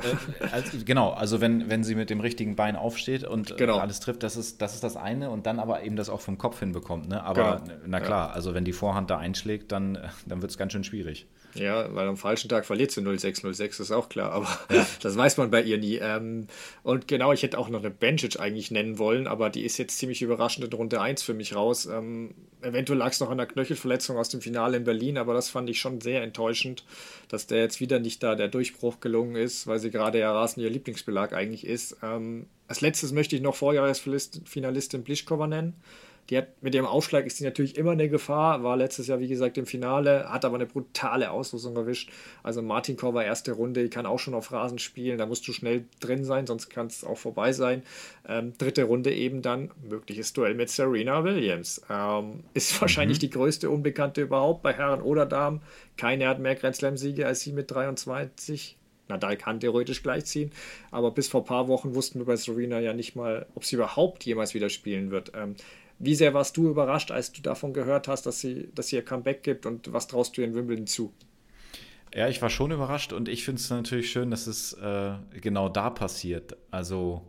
also, genau, also wenn, wenn sie mit dem richtigen Bein aufsteht und äh, genau. alles trifft, das ist, das ist das eine und dann aber eben das auch vom Kopf hinbekommt. Ne? Aber genau. na klar, ja. also wenn die Vorhand da einschlägt, dann, dann wird es ganz schön schwierig. Ja, weil am falschen Tag verliert sie 0606, ist auch klar, aber ja. [LAUGHS] das weiß man bei ihr nie. Ähm, und genau, ich hätte auch noch eine Benchic eigentlich nennen wollen, aber die ist jetzt ziemlich überraschend in Runde 1 für mich raus. Ähm, eventuell lag es noch an der Knöchelverletzung aus dem Finale in Berlin, aber das fand ich schon sehr enttäuschend, dass der jetzt wieder nicht da der Durchbruch gelungen ist, weil sie gerade ja rasend ihr Lieblingsbelag eigentlich ist. Ähm, als letztes möchte ich noch Vorjahresfinalistin Blischkova nennen. Die hat mit ihrem Aufschlag ist sie natürlich immer eine Gefahr, war letztes Jahr, wie gesagt, im Finale, hat aber eine brutale Auslosung erwischt. Also Martin Kor war erste Runde, kann auch schon auf Rasen spielen, da musst du schnell drin sein, sonst kann es auch vorbei sein. Ähm, dritte Runde eben dann mögliches Duell mit Serena Williams. Ähm, ist wahrscheinlich mhm. die größte Unbekannte überhaupt bei Herren oder Damen. Keine hat mehr Grand Slam-Siege als sie mit 23. Nadal kann theoretisch gleichziehen, aber bis vor ein paar Wochen wussten wir bei Serena ja nicht mal, ob sie überhaupt jemals wieder spielen wird. Ähm, wie sehr warst du überrascht, als du davon gehört hast, dass sie, dass sie ihr Comeback gibt und was traust du in Wimbledon zu? Ja, ich war schon überrascht und ich finde es natürlich schön, dass es äh, genau da passiert. Also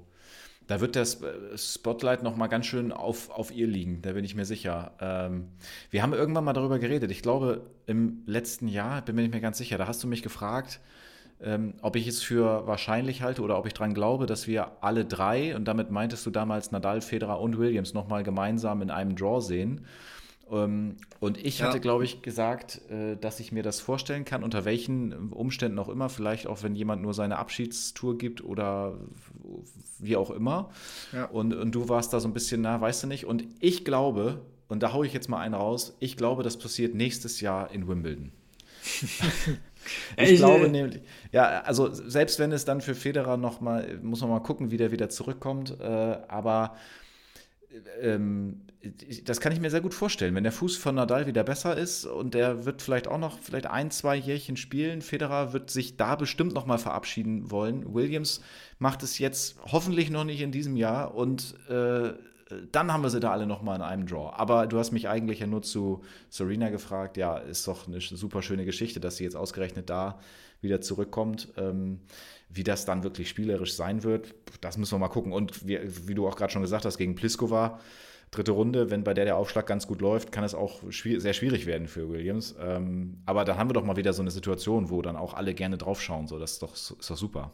da wird das Spotlight nochmal ganz schön auf, auf ihr liegen, da bin ich mir sicher. Ähm, wir haben irgendwann mal darüber geredet. Ich glaube, im letzten Jahr, bin mir nicht mehr ganz sicher, da hast du mich gefragt, ähm, ob ich es für wahrscheinlich halte oder ob ich daran glaube, dass wir alle drei, und damit meintest du damals Nadal, Federer und Williams, nochmal gemeinsam in einem Draw sehen. Ähm, und ich ja. hatte, glaube ich, gesagt, äh, dass ich mir das vorstellen kann, unter welchen Umständen auch immer, vielleicht auch wenn jemand nur seine Abschiedstour gibt oder wie auch immer. Ja. Und, und du warst da so ein bisschen, na, weißt du nicht. Und ich glaube, und da haue ich jetzt mal einen raus, ich glaube, das passiert nächstes Jahr in Wimbledon. [LAUGHS] [LAUGHS] Ich, ich glaube nämlich, ja, also selbst wenn es dann für Federer noch mal, muss man mal gucken, wie der wieder zurückkommt, äh, aber ähm, das kann ich mir sehr gut vorstellen. Wenn der Fuß von Nadal wieder besser ist und der wird vielleicht auch noch vielleicht ein, zwei Jährchen spielen, Federer wird sich da bestimmt noch mal verabschieden wollen. Williams macht es jetzt hoffentlich noch nicht in diesem Jahr und äh, dann haben wir sie da alle nochmal in einem Draw. Aber du hast mich eigentlich ja nur zu Serena gefragt. Ja, ist doch eine super schöne Geschichte, dass sie jetzt ausgerechnet da wieder zurückkommt. Ähm, wie das dann wirklich spielerisch sein wird, das müssen wir mal gucken. Und wie, wie du auch gerade schon gesagt hast, gegen Pliskova, dritte Runde, wenn bei der der Aufschlag ganz gut läuft, kann es auch schwierig, sehr schwierig werden für Williams. Ähm, aber dann haben wir doch mal wieder so eine Situation, wo dann auch alle gerne draufschauen. So, das ist doch, ist doch super.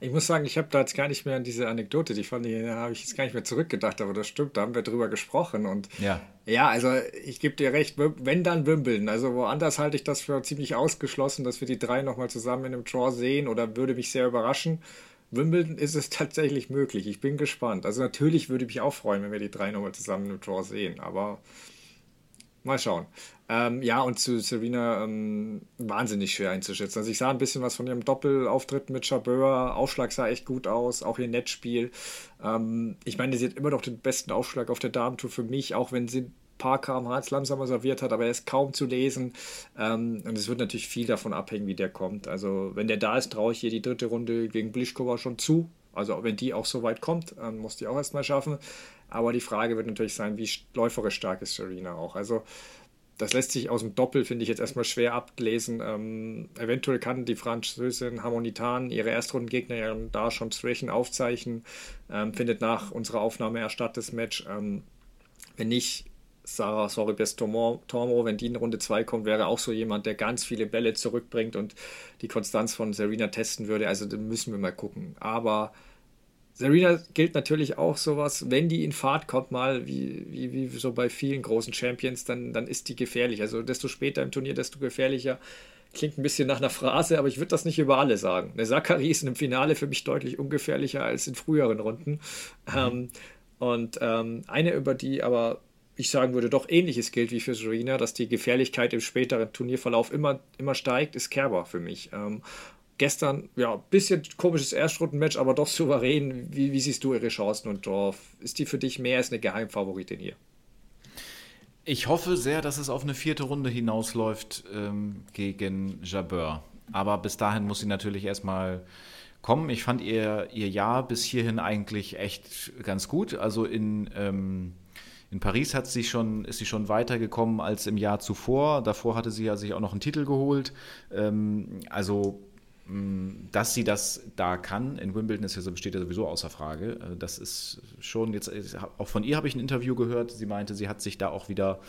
Ich muss sagen, ich habe da jetzt gar nicht mehr an diese Anekdote, die fand ich, da habe ich jetzt gar nicht mehr zurückgedacht, aber das stimmt, da haben wir drüber gesprochen. Und ja, ja also ich gebe dir recht, wenn dann Wimbledon. Also woanders halte ich das für ziemlich ausgeschlossen, dass wir die drei nochmal zusammen in einem Draw sehen oder würde mich sehr überraschen. Wimbledon ist es [LAUGHS] tatsächlich möglich. Ich bin gespannt. Also natürlich würde ich mich auch freuen, wenn wir die drei nochmal zusammen in einem Draw sehen, aber mal schauen. Ähm, ja, und zu Serena ähm, wahnsinnig schwer einzuschätzen. Also ich sah ein bisschen was von ihrem Doppelauftritt mit Chabeur. Aufschlag sah echt gut aus, auch ihr Netzspiel. Ähm, ich meine, sie hat immer noch den besten Aufschlag auf der Damentour für mich, auch wenn sie ein paar kmh langsamer serviert hat, aber er ist kaum zu lesen. Ähm, und es wird natürlich viel davon abhängen, wie der kommt. Also wenn der da ist, traue ich ihr die dritte Runde gegen Blischkova schon zu. Also wenn die auch so weit kommt, ähm, muss die auch erstmal schaffen. Aber die Frage wird natürlich sein, wie läuferisch stark ist Serena auch. Also das lässt sich aus dem Doppel, finde ich, jetzt erstmal schwer ablesen. Ähm, eventuell kann die Französin Harmonitan ihre Erstrundengegner da schon Schwächen aufzeichnen. Ähm, findet nach unserer Aufnahme erst statt das Match. Ähm, wenn nicht, Sarah Soribes Tormo, wenn die in Runde 2 kommt, wäre auch so jemand, der ganz viele Bälle zurückbringt und die Konstanz von Serena testen würde. Also da müssen wir mal gucken. Aber Serena gilt natürlich auch sowas, wenn die in Fahrt kommt, mal wie, wie, wie so bei vielen großen Champions, dann, dann ist die gefährlich. Also desto später im Turnier, desto gefährlicher. klingt ein bisschen nach einer Phrase, aber ich würde das nicht über alle sagen. Eine Zachary ist einem Finale für mich deutlich ungefährlicher als in früheren Runden. Mhm. Ähm, und ähm, eine, über die aber ich sagen würde, doch ähnliches gilt wie für Serena, dass die Gefährlichkeit im späteren Turnierverlauf immer, immer steigt, ist Kerber für mich. Ähm, gestern, ja, ein bisschen komisches Erstrundenmatch, aber doch souverän. Wie, wie siehst du ihre Chancen und Dorf? Ist die für dich mehr als eine Geheimfavoritin hier? Ich hoffe sehr, dass es auf eine vierte Runde hinausläuft ähm, gegen Jabeur. Aber bis dahin muss sie natürlich erstmal kommen. Ich fand ihr, ihr Jahr bis hierhin eigentlich echt ganz gut. Also in, ähm, in Paris hat sie schon, ist sie schon weitergekommen als im Jahr zuvor. Davor hatte sie ja sich auch noch einen Titel geholt. Ähm, also dass sie das da kann, in Wimbledon ist ja, besteht ja sowieso außer Frage. Äh, das ist schon jetzt, auch von ihr habe ich ein Interview gehört. Sie meinte, sie hat sich da auch wieder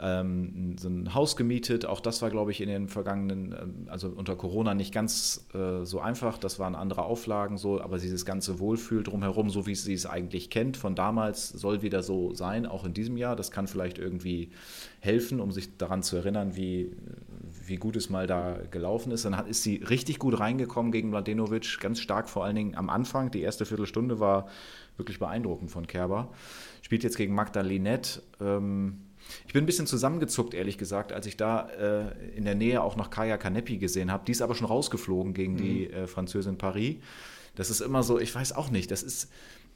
ähm, so ein Haus gemietet. Auch das war, glaube ich, in den vergangenen, ähm, also unter Corona nicht ganz äh, so einfach. Das waren andere Auflagen so, aber dieses ganze Wohlfühl drumherum, so wie sie es eigentlich kennt von damals, soll wieder so sein, auch in diesem Jahr. Das kann vielleicht irgendwie helfen, um sich daran zu erinnern, wie, wie gut es mal da gelaufen ist. Dann hat, ist sie richtig gut reingekommen gegen Mladenovic, ganz stark vor allen Dingen am Anfang. Die erste Viertelstunde war wirklich beeindruckend von Kerber. Spielt jetzt gegen Magda Linette. Ähm, ich bin ein bisschen zusammengezuckt, ehrlich gesagt, als ich da äh, in der Nähe auch noch Kaya Kanepi gesehen habe. Die ist aber schon rausgeflogen gegen mhm. die äh, Französin Paris. Das ist immer so, ich weiß auch nicht, das ist,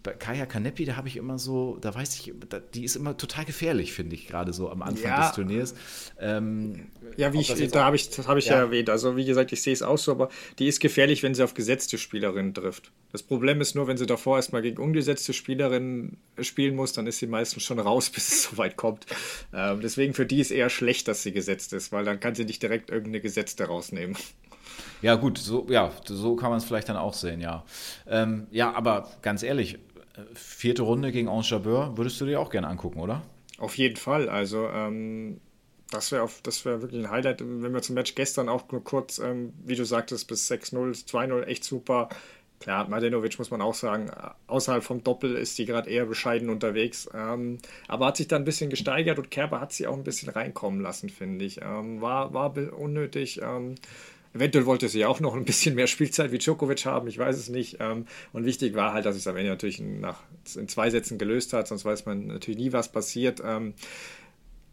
bei Kaya Kanepi, da habe ich immer so, da weiß ich, da, die ist immer total gefährlich, finde ich, gerade so am Anfang ja. des Turniers. Ähm, ja, wie ich, da habe ich, habe ich ja. ja. erwähnt. Also wie gesagt, ich sehe es auch so, aber die ist gefährlich, wenn sie auf gesetzte Spielerinnen trifft. Das Problem ist nur, wenn sie davor erstmal gegen ungesetzte Spielerinnen spielen muss, dann ist sie meistens schon raus, [LAUGHS] bis es so weit kommt. Ähm, deswegen für die ist eher schlecht, dass sie gesetzt ist, weil dann kann sie nicht direkt irgendeine Gesetzte rausnehmen. Ja, gut, so, ja, so kann man es vielleicht dann auch sehen, ja. Ähm, ja, aber ganz ehrlich, vierte Runde gegen Ange Jabeur würdest du dir auch gerne angucken, oder? Auf jeden Fall. Also, ähm, das wäre wär wirklich ein Highlight. Wenn wir zum Match gestern auch nur kurz, ähm, wie du sagtest, bis 6-0, 2-0, echt super. Klar, Mladenovic muss man auch sagen, außerhalb vom Doppel ist die gerade eher bescheiden unterwegs. Ähm, aber hat sich dann ein bisschen gesteigert und Kerber hat sie auch ein bisschen reinkommen lassen, finde ich. Ähm, war, war unnötig. Eventuell wollte sie auch noch ein bisschen mehr Spielzeit wie Djokovic haben, ich weiß es nicht. Ähm, und wichtig war halt, dass es am Ende natürlich nach, in zwei Sätzen gelöst hat, sonst weiß man natürlich nie, was passiert. Ähm,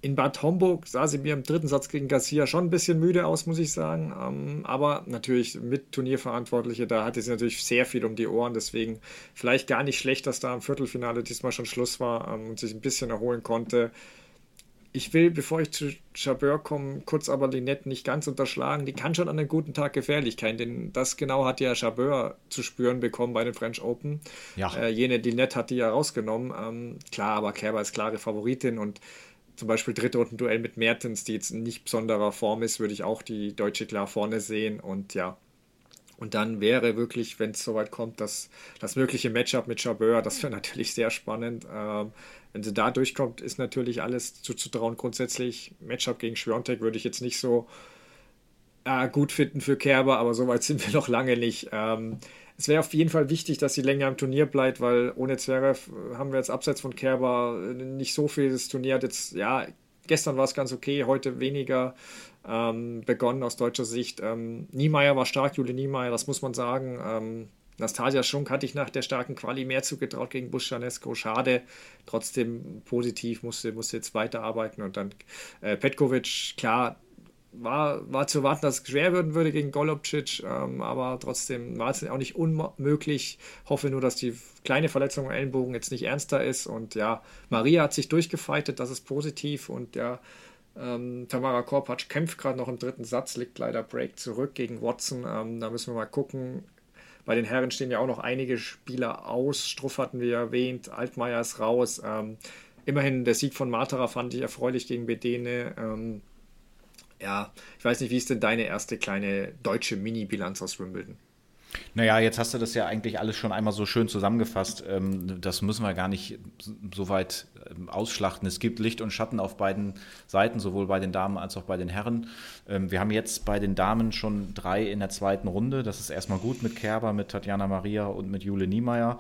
in Bad Homburg sah sie mir im dritten Satz gegen Garcia schon ein bisschen müde aus, muss ich sagen. Ähm, aber natürlich mit Turnierverantwortliche, da hatte sie natürlich sehr viel um die Ohren. Deswegen vielleicht gar nicht schlecht, dass da im Viertelfinale diesmal schon Schluss war und sich ein bisschen erholen konnte ich will, bevor ich zu Chabeur komme, kurz aber Linette nicht ganz unterschlagen. Die kann schon an einem guten Tag gefährlich sein, denn das genau hat ja Chabeur zu spüren bekommen bei den French Open. Ja. Äh, jene Linette hat die ja rausgenommen. Ähm, klar, aber Kerber ist klare Favoritin und zum Beispiel dritte Rundenduell mit Mertens, die jetzt in nicht besonderer Form ist, würde ich auch die Deutsche klar vorne sehen und ja. Und dann wäre wirklich, wenn es soweit kommt, das, das mögliche Matchup mit Chabeur, das wäre [LAUGHS] natürlich sehr spannend. Ähm, wenn sie da durchkommt, ist natürlich alles zuzutrauen. Grundsätzlich, Matchup gegen Schwiontek würde ich jetzt nicht so äh, gut finden für Kerber, aber so weit [LAUGHS] sind wir noch lange nicht. Ähm, es wäre auf jeden Fall wichtig, dass sie länger im Turnier bleibt, weil ohne Zverev haben wir jetzt abseits von Kerber nicht so viel. Das Turnier hat jetzt, ja, gestern war es ganz okay, heute weniger ähm, begonnen aus deutscher Sicht. Ähm, Niemeyer war stark, Jule Niemeyer, das muss man sagen. Ähm, Nastasia Schunk hatte ich nach der starken Quali mehr zugetraut gegen Buschanesco. Schade. Trotzdem positiv, musste, musste jetzt weiterarbeiten. Und dann äh, Petkovic, klar, war, war zu erwarten, dass es schwer werden würde gegen Golubcic, ähm, aber trotzdem war es auch nicht unmöglich. Hoffe nur, dass die kleine Verletzung am Ellenbogen jetzt nicht ernster ist. Und ja, Maria hat sich durchgefeitet, das ist positiv. Und ja, ähm, Tamara Korpatsch kämpft gerade noch im dritten Satz, liegt leider Break zurück gegen Watson. Ähm, da müssen wir mal gucken. Bei den Herren stehen ja auch noch einige Spieler aus. Struff hatten wir erwähnt, Altmaier ist raus. Ähm, immerhin der Sieg von Matera fand ich erfreulich gegen Bedene. Ähm, ja, ich weiß nicht, wie ist denn deine erste kleine deutsche Mini-Bilanz aus Wimbledon? Naja, jetzt hast du das ja eigentlich alles schon einmal so schön zusammengefasst. Ähm, das müssen wir gar nicht so weit ähm, ausschlachten. Es gibt Licht und Schatten auf beiden Seiten, sowohl bei den Damen als auch bei den Herren. Ähm, wir haben jetzt bei den Damen schon drei in der zweiten Runde. Das ist erstmal gut mit Kerber, mit Tatjana Maria und mit Jule Niemeyer.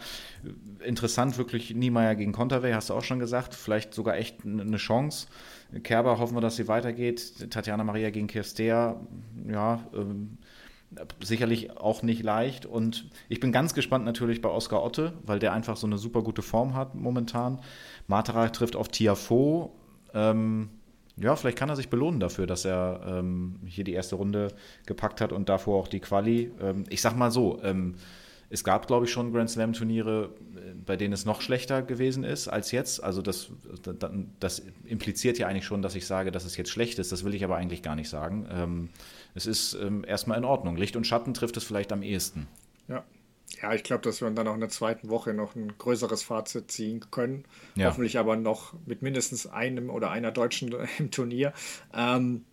Interessant wirklich Niemeyer gegen Konterwey, hast du auch schon gesagt. Vielleicht sogar echt eine Chance. Kerber hoffen wir, dass sie weitergeht. Tatjana Maria gegen Kirstea, ja, sicherlich auch nicht leicht. Und ich bin ganz gespannt natürlich bei Oskar Otte, weil der einfach so eine super gute Form hat momentan. Matera trifft auf Tiafo. Ähm, ja, vielleicht kann er sich belohnen dafür, dass er ähm, hier die erste Runde gepackt hat und davor auch die Quali. Ähm, ich sag mal so, ähm, es gab, glaube ich, schon Grand Slam-Turniere, äh, bei denen es noch schlechter gewesen ist als jetzt. Also das, das impliziert ja eigentlich schon, dass ich sage, dass es jetzt schlecht ist. Das will ich aber eigentlich gar nicht sagen. Es ist ähm, erstmal in Ordnung. Licht und Schatten trifft es vielleicht am ehesten. Ja. Ja, ich glaube, dass wir dann auch in der zweiten Woche noch ein größeres Fazit ziehen können. Ja. Hoffentlich aber noch mit mindestens einem oder einer Deutschen [LAUGHS] im Turnier. Ähm,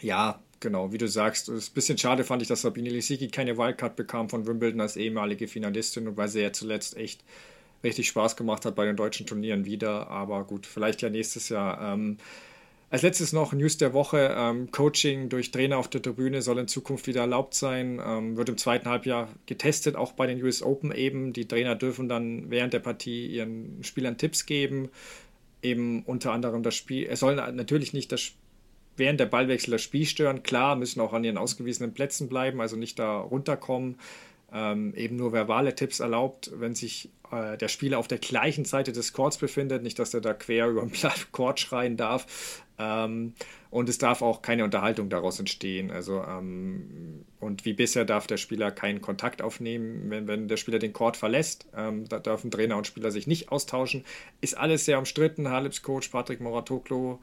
ja, genau, wie du sagst, es ist ein bisschen schade fand ich, dass Sabine Lisicki keine Wildcard bekam von Wimbledon als ehemalige Finalistin und weil sie ja zuletzt echt richtig Spaß gemacht hat bei den deutschen Turnieren wieder. Aber gut, vielleicht ja nächstes Jahr. Ähm, als letztes noch News der Woche. Ähm, Coaching durch Trainer auf der Tribüne soll in Zukunft wieder erlaubt sein. Ähm, wird im zweiten Halbjahr getestet, auch bei den US Open eben. Die Trainer dürfen dann während der Partie ihren Spielern Tipps geben. Eben unter anderem das Spiel. Es soll natürlich nicht das während der Ballwechsel das Spiel stören. Klar, müssen auch an ihren ausgewiesenen Plätzen bleiben, also nicht da runterkommen. Ähm, eben nur verbale Tipps erlaubt, wenn sich äh, der Spieler auf der gleichen Seite des Courts befindet, nicht, dass er da quer über den Court schreien darf. Ähm, und es darf auch keine Unterhaltung daraus entstehen. Also, ähm, und wie bisher darf der Spieler keinen Kontakt aufnehmen, wenn, wenn der Spieler den Court verlässt. Ähm, da dürfen Trainer und Spieler sich nicht austauschen. Ist alles sehr umstritten. Halips Coach Patrick Moratoglu,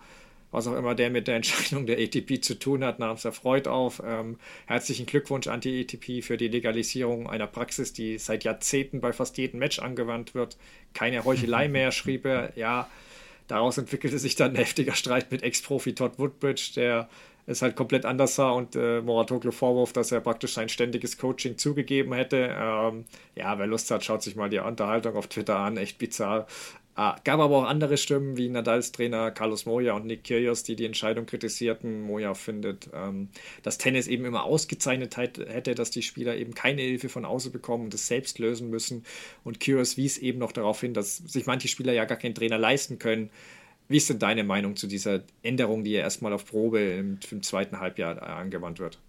was auch immer der mit der Entscheidung der ATP zu tun hat, nahm es erfreut auf. Ähm, herzlichen Glückwunsch an die ATP für die Legalisierung einer Praxis, die seit Jahrzehnten bei fast jedem Match angewandt wird. Keine Heuchelei [LAUGHS] mehr, schrieb er. Ja, Daraus entwickelte sich dann ein heftiger Streit mit Ex-Profi Todd Woodbridge, der es halt komplett anders sah und äh, Moratoglu Vorwurf, dass er praktisch sein ständiges Coaching zugegeben hätte. Ähm, ja, wer Lust hat, schaut sich mal die Unterhaltung auf Twitter an, echt bizarr. Ah, gab aber auch andere Stimmen wie Nadals Trainer Carlos Moya und Nick Kyrgios, die die Entscheidung kritisierten. Moya findet, ähm, dass Tennis eben immer ausgezeichnet hätte, dass die Spieler eben keine Hilfe von außen bekommen und es selbst lösen müssen. Und Kyrgios wies eben noch darauf hin, dass sich manche Spieler ja gar keinen Trainer leisten können. Wie ist denn deine Meinung zu dieser Änderung, die ja erstmal auf Probe im, im zweiten Halbjahr angewandt wird?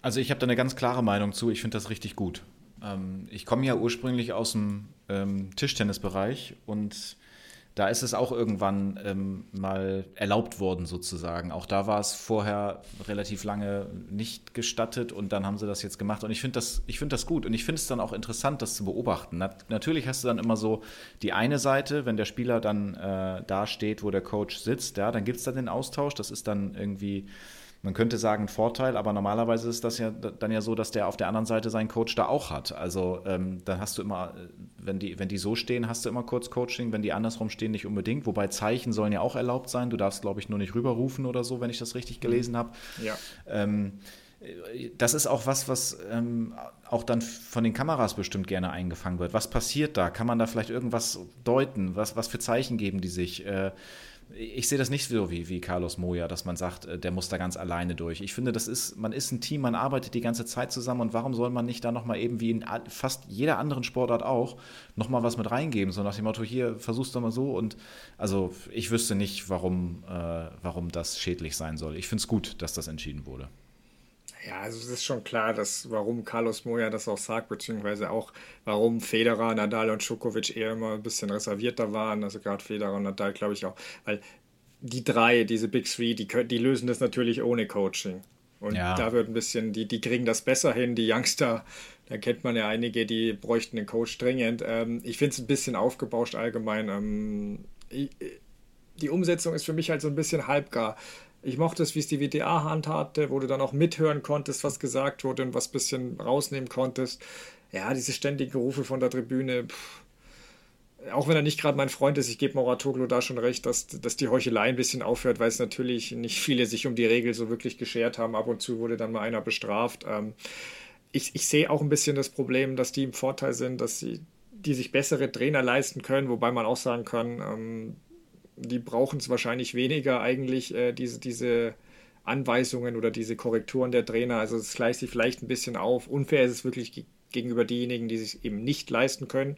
Also ich habe da eine ganz klare Meinung zu. Ich finde das richtig gut. Ähm, ich komme ja ursprünglich aus dem ähm, Tischtennisbereich und da ist es auch irgendwann ähm, mal erlaubt worden sozusagen. Auch da war es vorher relativ lange nicht gestattet und dann haben sie das jetzt gemacht und ich finde das, find das gut und ich finde es dann auch interessant, das zu beobachten. Nat natürlich hast du dann immer so die eine Seite, wenn der Spieler dann äh, da steht, wo der Coach sitzt, ja, dann gibt es da den Austausch, das ist dann irgendwie man könnte sagen, ein Vorteil, aber normalerweise ist das ja dann ja so, dass der auf der anderen Seite seinen Coach da auch hat. Also ähm, dann hast du immer, wenn die, wenn die so stehen, hast du immer kurz Coaching, wenn die andersrum stehen, nicht unbedingt. Wobei Zeichen sollen ja auch erlaubt sein. Du darfst, glaube ich, nur nicht rüberrufen oder so, wenn ich das richtig gelesen habe. Ja. Ähm, das ist auch was, was ähm, auch dann von den Kameras bestimmt gerne eingefangen wird. Was passiert da? Kann man da vielleicht irgendwas deuten? Was, was für Zeichen geben die sich? Äh, ich sehe das nicht so wie, wie Carlos Moya, dass man sagt, äh, der muss da ganz alleine durch. Ich finde, das ist, man ist ein Team, man arbeitet die ganze Zeit zusammen und warum soll man nicht da nochmal eben wie in fast jeder anderen Sportart auch nochmal was mit reingeben? So nach dem Motto, hier versuchst du mal so und also ich wüsste nicht, warum, äh, warum das schädlich sein soll. Ich finde es gut, dass das entschieden wurde. Ja, also es ist schon klar, dass warum Carlos Moya das auch sagt, beziehungsweise auch warum Federer, Nadal und Djokovic eher immer ein bisschen reservierter waren. Also gerade Federer und Nadal, glaube ich auch, weil die drei, diese Big Three, die, die lösen das natürlich ohne Coaching. Und ja. da wird ein bisschen, die, die kriegen das besser hin. Die Youngster, da kennt man ja einige, die bräuchten den Coach dringend. Ähm, ich finde es ein bisschen aufgebauscht allgemein. Ähm, ich, die Umsetzung ist für mich halt so ein bisschen halbgar. Ich mochte es, wie es die WTA handhabte, wo du dann auch mithören konntest, was gesagt wurde und was ein bisschen rausnehmen konntest. Ja, diese ständigen Rufe von der Tribüne, pff, auch wenn er nicht gerade mein Freund ist, ich gebe Moratoglu da schon recht, dass, dass die Heuchelei ein bisschen aufhört, weil es natürlich nicht viele sich um die Regel so wirklich geschert haben. Ab und zu wurde dann mal einer bestraft. Ähm, ich, ich sehe auch ein bisschen das Problem, dass die im Vorteil sind, dass sie die sich bessere Trainer leisten können, wobei man auch sagen kann, ähm, die brauchen es wahrscheinlich weniger eigentlich, äh, diese, diese Anweisungen oder diese Korrekturen der Trainer. Also es gleicht sich vielleicht ein bisschen auf. Unfair ist es wirklich gegenüber denjenigen, die sich eben nicht leisten können.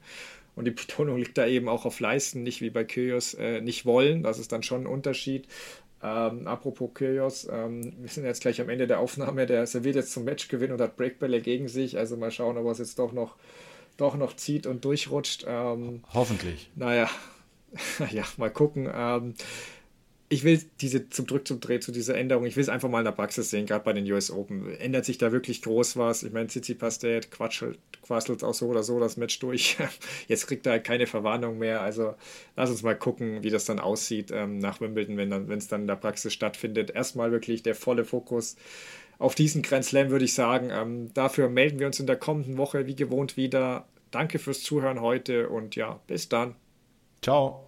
Und die Betonung liegt da eben auch auf Leisten, nicht wie bei Kyrios äh, nicht wollen. Das ist dann schon ein Unterschied. Ähm, apropos Kyrios, ähm, wir sind jetzt gleich am Ende der Aufnahme. Der serviert jetzt zum Matchgewinn und hat Breakbälle gegen sich. Also mal schauen, ob er es jetzt doch noch, doch noch zieht und durchrutscht. Ähm, Hoffentlich. Naja, [LAUGHS] ja, mal gucken. Ähm, ich will diese zum Drück zum Dreh zu dieser Änderung, ich will es einfach mal in der Praxis sehen, gerade bei den US Open. Ändert sich da wirklich groß was? Ich meine, Tsitsipas, der quatschelt, quasselt auch so oder so das Match durch. [LAUGHS] Jetzt kriegt er halt keine Verwarnung mehr. Also lass uns mal gucken, wie das dann aussieht ähm, nach Wimbledon, wenn es dann in der Praxis stattfindet. Erstmal wirklich der volle Fokus auf diesen Grand Slam, würde ich sagen. Ähm, dafür melden wir uns in der kommenden Woche wie gewohnt wieder. Danke fürs Zuhören heute und ja, bis dann. Ciao.